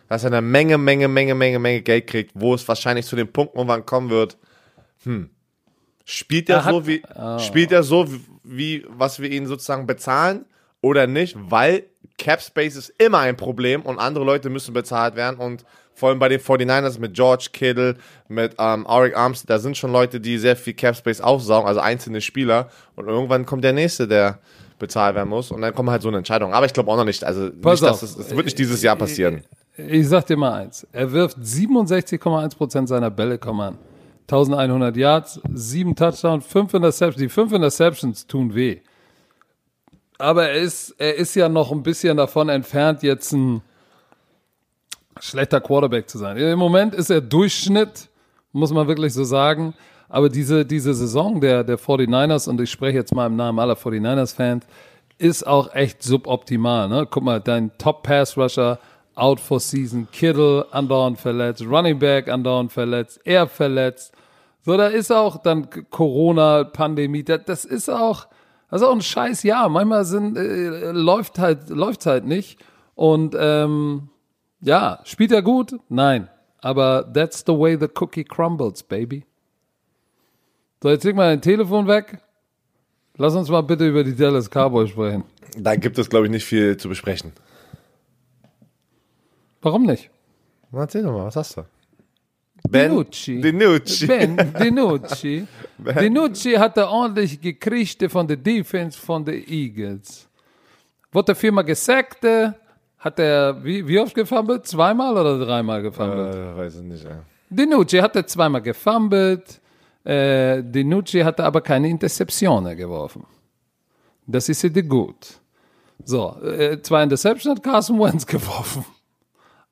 dass er eine Menge, Menge, Menge, Menge, Menge Geld kriegt, wo es wahrscheinlich zu dem Punkt irgendwann kommen wird, hm, Spielt er, Er hat- so wie, spielt er so wie, was wir ihn sozusagen bezahlen oder nicht? Weil Cap Space ist immer ein Problem und andere Leute müssen bezahlt werden und vor allem bei den 49ers mit George Kittle, mit ähm, Arik Armstead, da sind schon Leute, die sehr viel Cap Space aufsaugen, also einzelne Spieler und irgendwann kommt der nächste, der bezahlt werden muss und dann kommt halt so eine Entscheidung. Aber ich glaube auch noch nicht, also Pass nicht, auf. es, es wird nicht dieses Jahr passieren. Ich sag dir mal eins. Er wirft 67,1% seiner Bälle kommen an. 1100 Yards, 7 Touchdowns, 5 Interceptions. Die 5 Interceptions tun weh. Aber er ist, er ist ja noch ein bisschen davon entfernt, jetzt ein schlechter Quarterback zu sein. Im Moment ist er Durchschnitt, muss man wirklich so sagen. Aber diese, diese Saison der, der 49ers, und ich spreche jetzt mal im Namen aller 49ers-Fans, ist auch echt suboptimal. Ne? Guck mal, dein Top-Pass-Rusher out for season, Kittle andauernd verletzt, Running Back andauernd verletzt, er verletzt. So, da ist auch dann Corona, Pandemie, das, das ist auch, das ist auch ein scheiß Jahr. Manchmal sind, äh, läuft halt, läuft halt nicht. Und ähm, ja, spielt er gut? Nein. Aber that's the way the cookie crumbles, baby. So, jetzt leg mal dein Telefon weg. Lass uns mal bitte über die Dallas Cowboys sprechen. Da gibt es, glaube ich, nicht viel zu besprechen. Warum nicht? Na, Erzähl doch mal, was hast du? Ben Dinucci. Dinucci. Ben Dinucci. *laughs* Dinucci hatte ordentlich gekriegt von der Defense von den Eagles. Wurde viermal gesackt, hat er, wie, wie oft gefummelt? Zweimal oder dreimal gefummelt? Äh, weiß ich nicht, ey. Dinucci hatte zweimal gefummelt. Äh, Dinucci hatte aber keine Interceptionen geworfen. Das ist ja gut. So, äh, zwei Interceptions hat Carson Wentz *laughs* geworfen.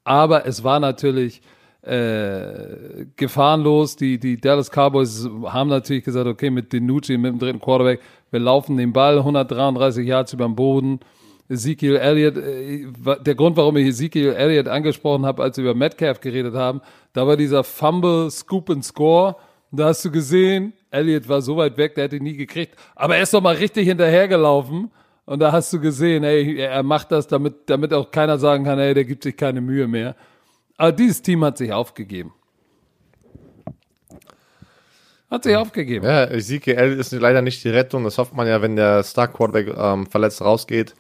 Aber es war natürlich äh, gefahrenlos. Die, die Dallas Cowboys haben natürlich gesagt, okay, mit Dinucci, mit dem dritten Quarterback, wir laufen den Ball 133 Yards über den Boden. Ezekiel Elliott, äh, der Grund, warum ich Ezekiel Elliott angesprochen habe, als wir über Metcalf geredet haben, da war dieser Fumble, Scoop and Score. Da hast du gesehen, Elliott war so weit weg, der hätte ihn nie gekriegt. Aber er ist doch mal richtig hinterhergelaufen. Und da hast du gesehen, ey, er macht das, damit, damit auch keiner sagen kann, ey, der gibt sich keine Mühe mehr. Aber dieses Team hat sich aufgegeben. Hat sich aufgegeben. Ja, Ezekiel ist leider nicht die Rettung. Das hofft man ja, wenn der Star Quarterback ähm, verletzt rausgeht,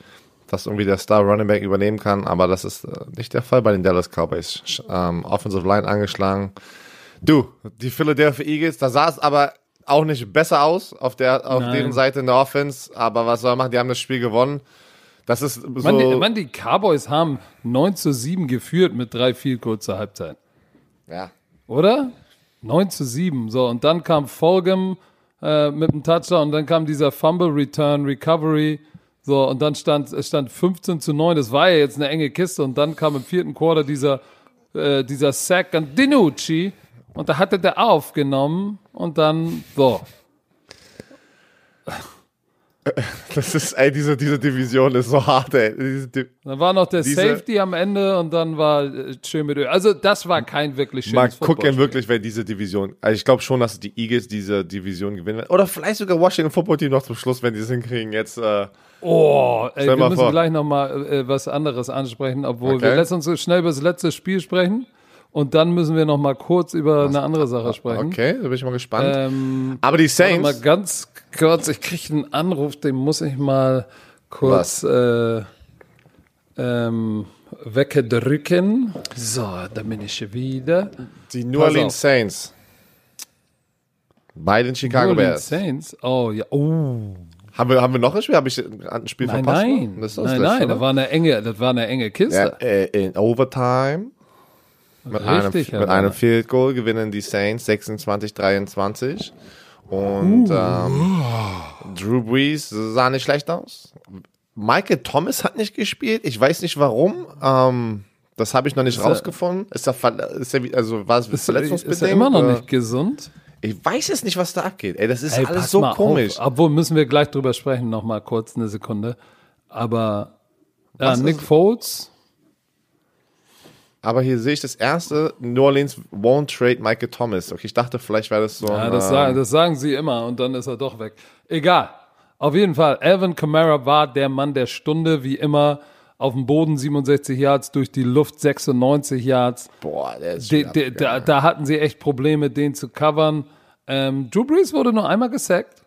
dass irgendwie der Star Running Back übernehmen kann. Aber das ist äh, nicht der Fall bei den Dallas Cowboys. Ähm, Offensive Line angeschlagen. Du, die Philadelphia Eagles, da sah es aber auch nicht besser aus auf der auf Nein. deren Seite in der Offense. Aber was soll man machen? Die haben das Spiel gewonnen. Das ist so. Man, die, man, die Cowboys haben 9 zu 7 geführt mit drei viel kurzer Halbzeit. ja. Oder? 9 zu 7. So, und dann kam Fulgham äh, mit dem Touchdown und dann kam dieser Fumble Return Recovery. So, und dann stand es stand 15 zu 9. Das war ja jetzt eine enge Kiste. Und dann kam im vierten Quarter dieser, äh, dieser Sack an Dinucci. Und da hatte der aufgenommen. Und dann, so. *laughs* Das ist, ey, diese, diese Division ist so hart, ey. Diese Di Dann war noch der Safety am Ende und dann war äh, schön mit Öl. Also, das war kein wirklich schönes Mal gucken wirklich, wer diese Division. Also ich glaube schon, dass die Eagles diese Division gewinnen werden. Oder vielleicht sogar Washington Football Team noch zum Schluss, wenn die es hinkriegen. Jetzt, äh, Oh, ey, wir müssen vor. gleich noch mal äh, was anderes ansprechen, obwohl Okay. wir lassen uns so schnell über das letzte Spiel sprechen und dann müssen wir noch mal kurz über eine andere Sache sprechen. okay, da bin ich mal gespannt. Ähm, Aber die warte mal Saints, ganz kurz, ich kriege einen Anruf, den muss ich mal kurz äh, ähm, wegdrücken. So, da bin ich wieder. die New Orleans. Saints. Bei den Chicago New Bears. Saints. Oh ja. Oh. Haben wir, haben wir noch ein Spiel? Habe ich ein Spiel Nein, verpasst? nein. Das ist das nein, nein, das war eine enge, das war eine enge ja, Kiste. äh, in Overtime. Mit, Richtig, einem, mit einem. Field Goal gewinnen die Saints 26-23. Und Uh. ähm, Drew Brees sah nicht schlecht aus. Michael Thomas hat nicht gespielt. Ich weiß nicht warum. Ähm, das habe ich noch nicht er- rausgefunden. Ist er, ist er also war es Ist, verletzungsbedingt? ist er immer noch nicht gesund? Ich weiß es nicht, was da abgeht. Ey, das ist Ey, alles so komisch. Auf. Obwohl müssen wir gleich drüber sprechen, noch mal kurz eine Sekunde. Aber ja, Was Nick ist- Foles, Aber hier sehe ich das erste. New Orleans won't trade Michael Thomas. Okay, ich dachte, vielleicht wäre das so. ja, ein, das, ähm, sagen, das sagen sie immer und dann ist er doch weg. Egal. Auf jeden Fall, Alvin Kamara war der Mann der Stunde, wie immer. Auf dem Boden 67 Yards, durch die Luft 96 Yards. Boah, der ist De, de, da, da hatten sie echt Probleme, den zu covern. Ähm, Drew Brees wurde nur einmal gesackt.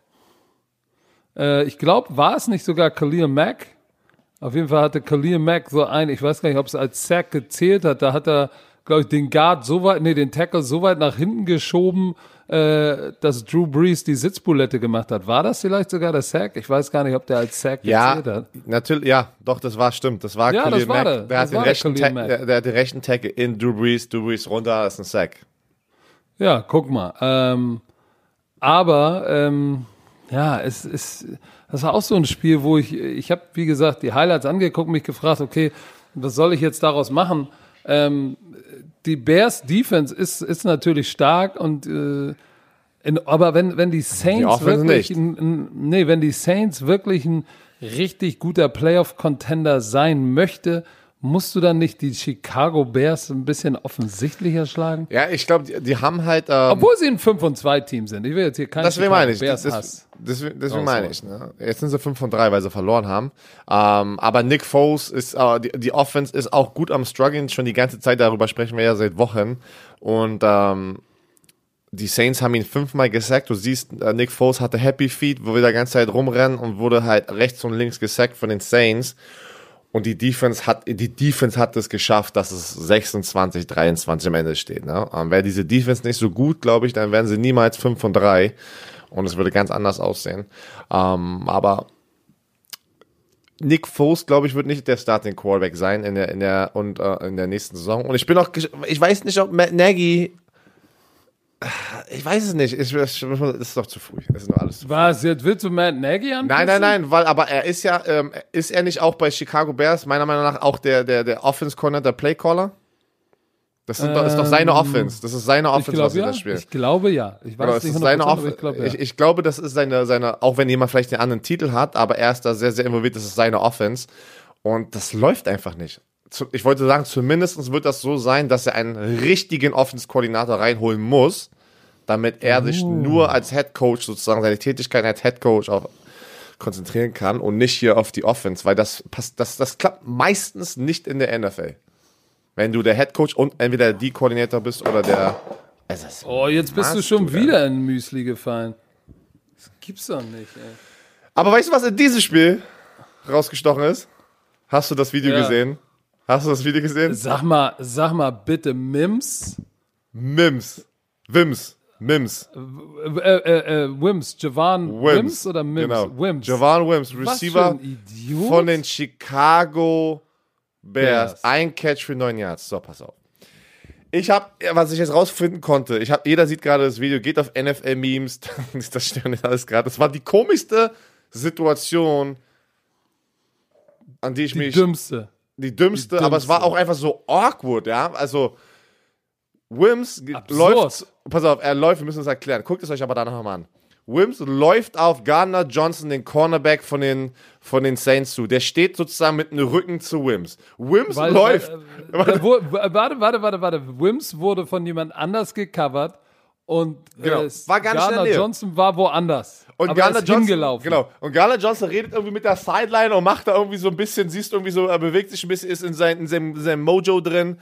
Äh, ich glaube, war es nicht sogar Khalil Mack? Auf jeden Fall hatte Khalil Mack so ein, ich weiß gar nicht, ob es als Sack gezählt hat, da hat er, glaube ich, den Guard so weit, nee, den Tackle so weit nach hinten geschoben, äh, dass Drew Brees die Sitzbulette gemacht hat. War das vielleicht sogar der Sack? Ich weiß gar nicht, ob der als Sack Ja, gezählt hat. natürlich, ja, doch, das war stimmt. Das war Ja, Khalil das war Mack. der. Der, hat den der rechten der, der hat den rechten Tackle in Drew Brees, Drew Brees runter, ist ein Sack. Ja, guck mal. Ähm, aber ähm, ja, es ist, das war auch so ein Spiel, wo ich, ich habe, wie gesagt, die Highlights angeguckt, mich gefragt, okay, was soll ich jetzt daraus machen? Ähm, die Bears Defense ist, ist natürlich stark und äh, in, aber wenn, wenn die Saints Offense wirklich, ein, ein, nee, wenn die Saints wirklich ein richtig guter Playoff-Contender sein möchte, musst du dann nicht die Chicago Bears ein bisschen offensichtlicher schlagen? Ja, ich glaube, die, die haben halt. Ähm, Obwohl sie ein 5 und 2 Team sind. Ich will jetzt hier kein Deswegen meine ich. Bears Das, deswegen deswegen Oh, meine ich. Ne? Jetzt sind sie 5 von 3, weil sie verloren haben. Ähm, aber Nick Foles ist, äh, die, die Offense ist auch gut am struggeln, schon die ganze Zeit, darüber sprechen wir ja seit Wochen. Und ähm, die Saints haben ihn fünfmal gesackt. Du siehst, äh, Nick Foles hatte Happy Feet, wo wir die ganze Zeit rumrennen und wurde halt rechts und links gesackt von den Saints. Und die Defense hat, die Defense hat es geschafft, dass es 26, 23 am Ende steht. Ne? Ähm, Wäre diese Defense nicht so gut, glaube ich, dann wären sie niemals 5 von 3. Und es würde ganz anders aussehen. Ähm, aber Nick Foles, glaube ich, wird nicht der Starting Quarterback sein in der, in der, und, äh, in der nächsten Saison. Und ich bin auch, ich weiß nicht, ob Matt Nagy, ich weiß es nicht, ich, das ist doch zu früh. Das ist noch alles zu früh. Was, jetzt willst du Matt Nagy anpassen? Nein, nein, nein, weil, aber er ist ja, ähm, ist er nicht auch bei Chicago Bears, meiner Meinung nach, auch der, der, der Offense Corner, der Play Caller? Das sind doch, ist doch seine Ähm, Offense. Das ist seine Offense, was glaube sie ja. da spielen. Ich glaube ja. Ich weiß Genau, es nicht ist seine 100%, aber Offense. ich glaube ja. ich, ich glaube, das ist seine, seine, auch wenn jemand vielleicht den anderen Titel hat, aber er ist da sehr, sehr involviert, das ist seine Offense. Und das läuft einfach nicht. Ich wollte sagen, zumindest wird das so sein, dass er einen richtigen Offense-Koordinator reinholen muss, damit er sich Oh. nur als Head Coach sozusagen seine Tätigkeit als Head Coach auf konzentrieren kann und nicht hier auf die Offense, weil das passt, das, das klappt meistens nicht in der NFL. Wenn du der Head Coach und entweder der D-Koordinator bist oder der. Ist- oh, jetzt bist du schon du wieder in Müsli gefallen. Das gibt's doch nicht, ey. Aber weißt du, was in diesem Spiel rausgestochen ist? Hast du das Video Ja. gesehen? Hast du das Video gesehen? Sag mal, sag mal bitte Mims, Mims. Wims. Mims. äh, äh, äh, Wims, Javan Wims, Wims. oder Mims? Genau. Wims. Javan Wims, Receiver von den Chicago Bears. Bears. Ein Catch für neun Yards. So, pass auf. Ich habe, was ich jetzt rausfinden konnte, ich habe, jeder sieht gerade das Video, geht auf NFL Memes, *laughs* das steht nicht alles gerade. Das war die komischste Situation, an die ich die mich dümmste. Die dümmste, Die aber es war auch einfach so awkward, ja. Also, Wims läuft, pass auf, er läuft, wir müssen es erklären. Guckt es euch aber danach mal an. Wims läuft auf Gardner Johnson, den Cornerback von den, von den Saints zu. Der steht sozusagen mit dem Rücken zu Wims. Wims Weil, läuft. Weil, äh, da wo- warte, warte, warte, warte. Wims wurde von jemand anders gecovert und Genau. äh, War Gardner. Johnson war woanders. Und aber Garner ist Johnson, hingelaufen. genau. Und Garner Johnson redet irgendwie mit der Sideline und macht da irgendwie so ein bisschen, siehst irgendwie so, er bewegt sich ein bisschen, ist in, sein, in, seinem, in seinem Mojo drin.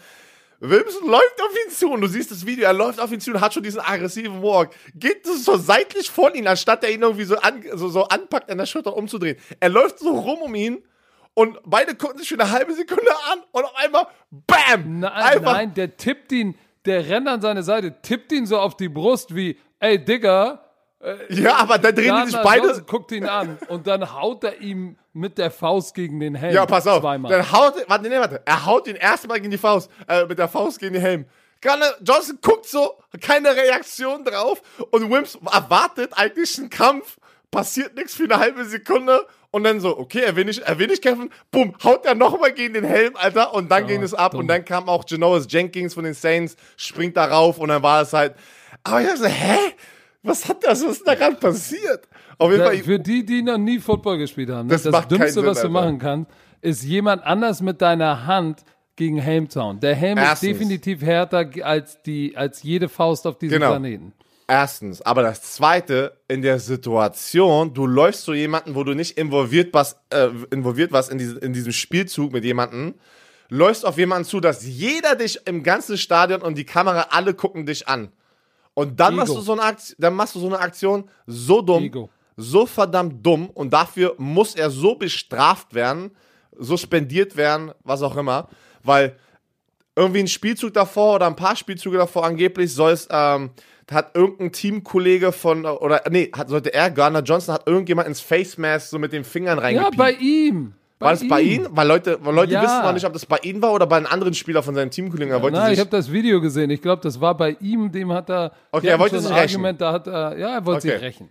Wilmson läuft auf ihn zu und du siehst das Video, er läuft auf ihn zu und hat schon diesen aggressiven Walk. Geht so seitlich von ihm, anstatt er ihn irgendwie so, an, so, so anpackt, an der Schulter umzudrehen. Er läuft so rum um ihn und beide gucken sich für eine halbe Sekunde an und auf einmal, BAM! Nein, einfach, nein, der tippt ihn, der rennt an seine Seite, tippt ihn so auf die Brust wie, ey Digga, Ja, aber dann drehen die sich beide. Johnson guckt ihn an und dann haut er ihm mit der Faust gegen den Helm. Ja, pass auf. Zweimal. Dann haut, warte, nee, warte. Er haut ihn erstmal gegen die Faust, äh, mit der Faust gegen den Helm. Johnson guckt so, keine Reaktion drauf und Wims erwartet eigentlich einen Kampf, passiert nichts für eine halbe Sekunde und dann so, okay, er will nicht, er will nicht kämpfen, bumm, haut er nochmal gegen den Helm, Alter, und dann ging es ab dumm. und dann kam auch Janoris Jenkins von den Saints, springt da rauf und dann war es halt, aber ich hab so, hä? Was hat das, was ist da gerade passiert? Auf jeden Fall, für die, die noch nie Football gespielt haben, Das das, das Dümmste, Sinn, was du machen kannst, ist jemand anders mit deiner Hand gegen Helmtown. Der Helm Erstens. ist definitiv härter als, die, als jede Faust auf diesem Genau. Planeten. Erstens, aber das zweite, in der Situation, du läufst zu jemanden, wo du nicht involviert warst, äh, involviert warst in, diese, in diesem Spielzug mit jemandem, läufst auf jemanden zu, dass jeder dich im ganzen Stadion und die Kamera alle gucken dich an. Und dann Ego. machst, du so eine Aktion, dann machst du so eine Aktion so dumm, Ego. so verdammt dumm und dafür muss er so bestraft werden, suspendiert werden, was auch immer, weil irgendwie ein Spielzug davor oder ein paar Spielzüge davor angeblich soll es, ähm, hat irgendein Teamkollege von, oder nee, hat, sollte er, Garner Johnson, hat irgendjemand ins Face Mask so mit den Fingern Ja, reingepiept. bei ihm. War das bei ihm? Weil Leute, weil Leute Ja. wissen noch nicht, ob das bei ihm war oder bei einem anderen Spieler von seinen Teamkollegen. Er wollte Nein, ich habe das Video gesehen. Ich glaube, das war bei ihm, dem hat er. Okay, er wollte sich rächen. Argument, da hat er, ja, er wollte Okay. sich rächen.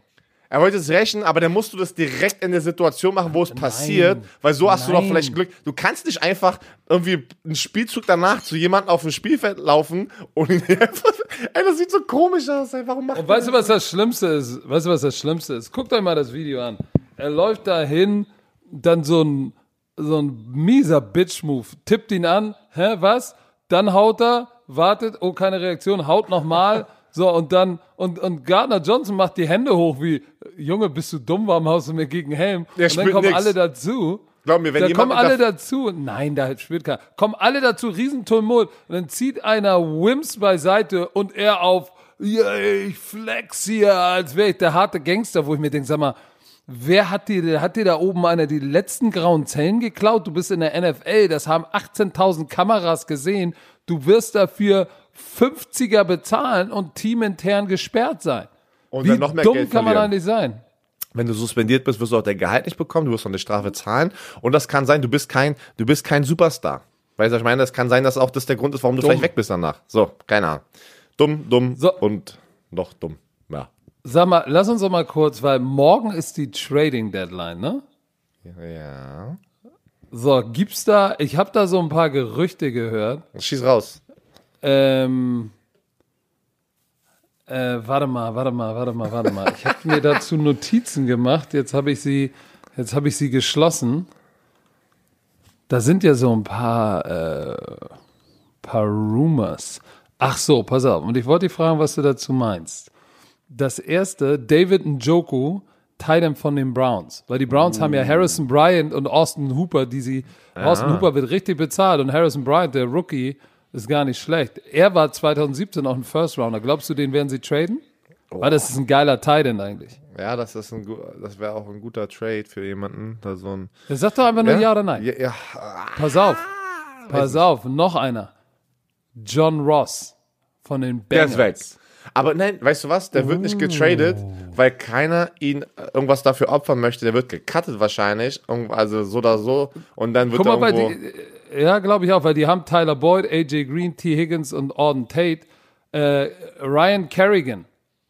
er wollte es rächen, aber dann musst du das direkt in der Situation machen, wo es passiert, weil so hast du doch Nein. vielleicht Glück. Du kannst nicht einfach irgendwie einen Spielzug danach zu jemandem auf dem Spielfeld laufen und ihn *laughs* einfach, ey, das sieht so komisch aus, ey, warum macht Und weißt du, was das Schlimmste ist? Weißt du, was das Schlimmste ist? Guckt euch mal das Video an. Er läuft dahin, dann so ein, so ein mieser Bitch-Move, tippt ihn an, hä, was? Dann haut er, wartet, oh, keine Reaktion, haut nochmal, *laughs* so, und dann, und, und Gardner Johnson macht die Hände hoch wie, Junge, bist du dumm, warum haust du mir gegen Helm? Der und dann kommen nix. alle dazu. Glaub mir, wenn da kommen alle dazu. Nein, da spürt keiner. Kommen alle dazu, Riesentumult. Und dann zieht einer Wims beiseite und er auf, ja, ich flex hier, als wäre ich der harte Gangster, wo ich mir denke, sag mal, wer hat dir, hat dir da oben einer die letzten grauen Zellen geklaut? Du bist in der NFL, das haben 18.000 Kameras gesehen. Du wirst dafür 50er bezahlen und teamintern gesperrt sein. Und Wie dann noch mehr dumm Geld kann man verlieren. eigentlich sein? Wenn du suspendiert bist, wirst du auch dein Gehalt nicht bekommen, du wirst noch eine Strafe zahlen. Und das kann sein, du bist kein, du bist kein Superstar. Weißt du, ich meine? Das kann sein, dass auch das der Grund ist, warum du vielleicht weg bist danach. So, keine Ahnung. Dumm, dumm So. und noch dumm. Sag mal, lass uns doch mal kurz, weil morgen ist die Trading Deadline, ne? Ja. So, gibt's da, ich habe da so ein paar Gerüchte gehört. Schieß raus. Ähm, äh, warte mal, warte mal, warte mal, warte mal. Ich habe mir dazu Notizen gemacht. Jetzt habe ich sie, jetzt habe ich sie geschlossen. Da sind ja so ein paar, äh, paar Rumors. Ach so, pass auf. Und ich wollte dich fragen, was du dazu meinst. Das erste, David Njoku, Titan von den Browns. Weil die Browns haben ja Harrison Bryant und Austin Hooper, die sie, Austin Hooper wird richtig bezahlt und Harrison Bryant, der Rookie, ist gar nicht schlecht. Er war 2017 auch ein First Rounder. Glaubst du, den werden sie traden? Weil das ist ein geiler Titan eigentlich. Ja, das ist ein, das wäre auch ein guter Trade für jemanden, da so ein. Er sagt doch einfach nur ja, oder nein. Ja, ja. Pass auf. Pass auf, noch einer. John Ross von den Der Bengals. ist weg. Aber nein, weißt du was? Der wird nicht getradet, weil keiner ihn äh, irgendwas dafür opfern möchte. Der wird gecuttet wahrscheinlich. Also so oder so. Und dann wird Guck mal, er irgendwo. die, ja, glaube ich auch, weil die haben Tyler Boyd, AJ Green, T. Higgins und Auden Tate. Äh, Ryan Kerrigan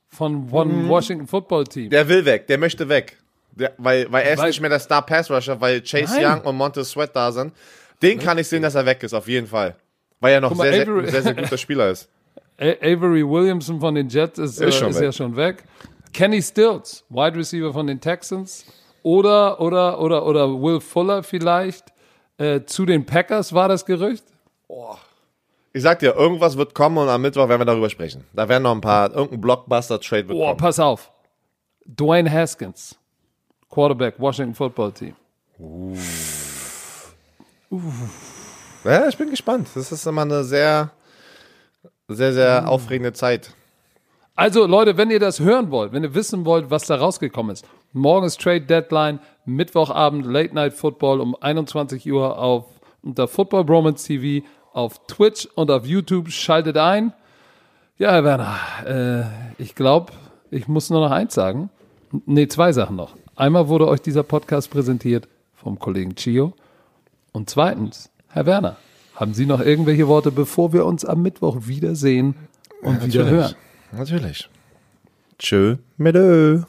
von von Washington Football Team. Mhm. Der will weg, der möchte weg. Der, weil, weil er ist Weil- nicht mehr der Star Pass Rusher, weil Chase Nein. Young und Montez Sweat da sind. Den kann ich sehen, dass er weg ist, auf jeden Fall. Weil er noch mal, sehr, sehr, Avery- sehr, sehr *laughs* guter Spieler ist. Avery Williamson von den Jets ist, äh, Ist schon ist ja schon weg. Kenny Stills, Wide Receiver von den Texans. Oder, oder, oder, oder Will Fuller vielleicht. Äh, zu den Packers war das Gerücht. Ich sag dir, irgendwas wird kommen und am Mittwoch werden wir darüber sprechen. Da werden noch ein paar, irgendein Blockbuster-Trade wird Boah, kommen. pass auf. Dwayne Haskins, Quarterback, Washington Football Team. Ja, ich bin gespannt. Das ist immer eine sehr, sehr, sehr aufregende Zeit. Also Leute, wenn ihr das hören wollt, wenn ihr wissen wollt, was da rausgekommen ist, morgen ist Trade Deadline, Mittwochabend Late Night Football um 21 Uhr auf unter Football Bromance TV auf Twitch und auf YouTube. Schaltet ein. Ja, Herr Werner, äh, ich glaube, ich muss nur noch eins sagen. Nee, zwei Sachen noch. Einmal wurde euch dieser Podcast präsentiert vom Kollegen Chio. Und zweitens, Herr Werner, haben Sie noch irgendwelche Worte, bevor wir uns am Mittwoch wiedersehen und wieder hören? Natürlich. Tschö mit Ö.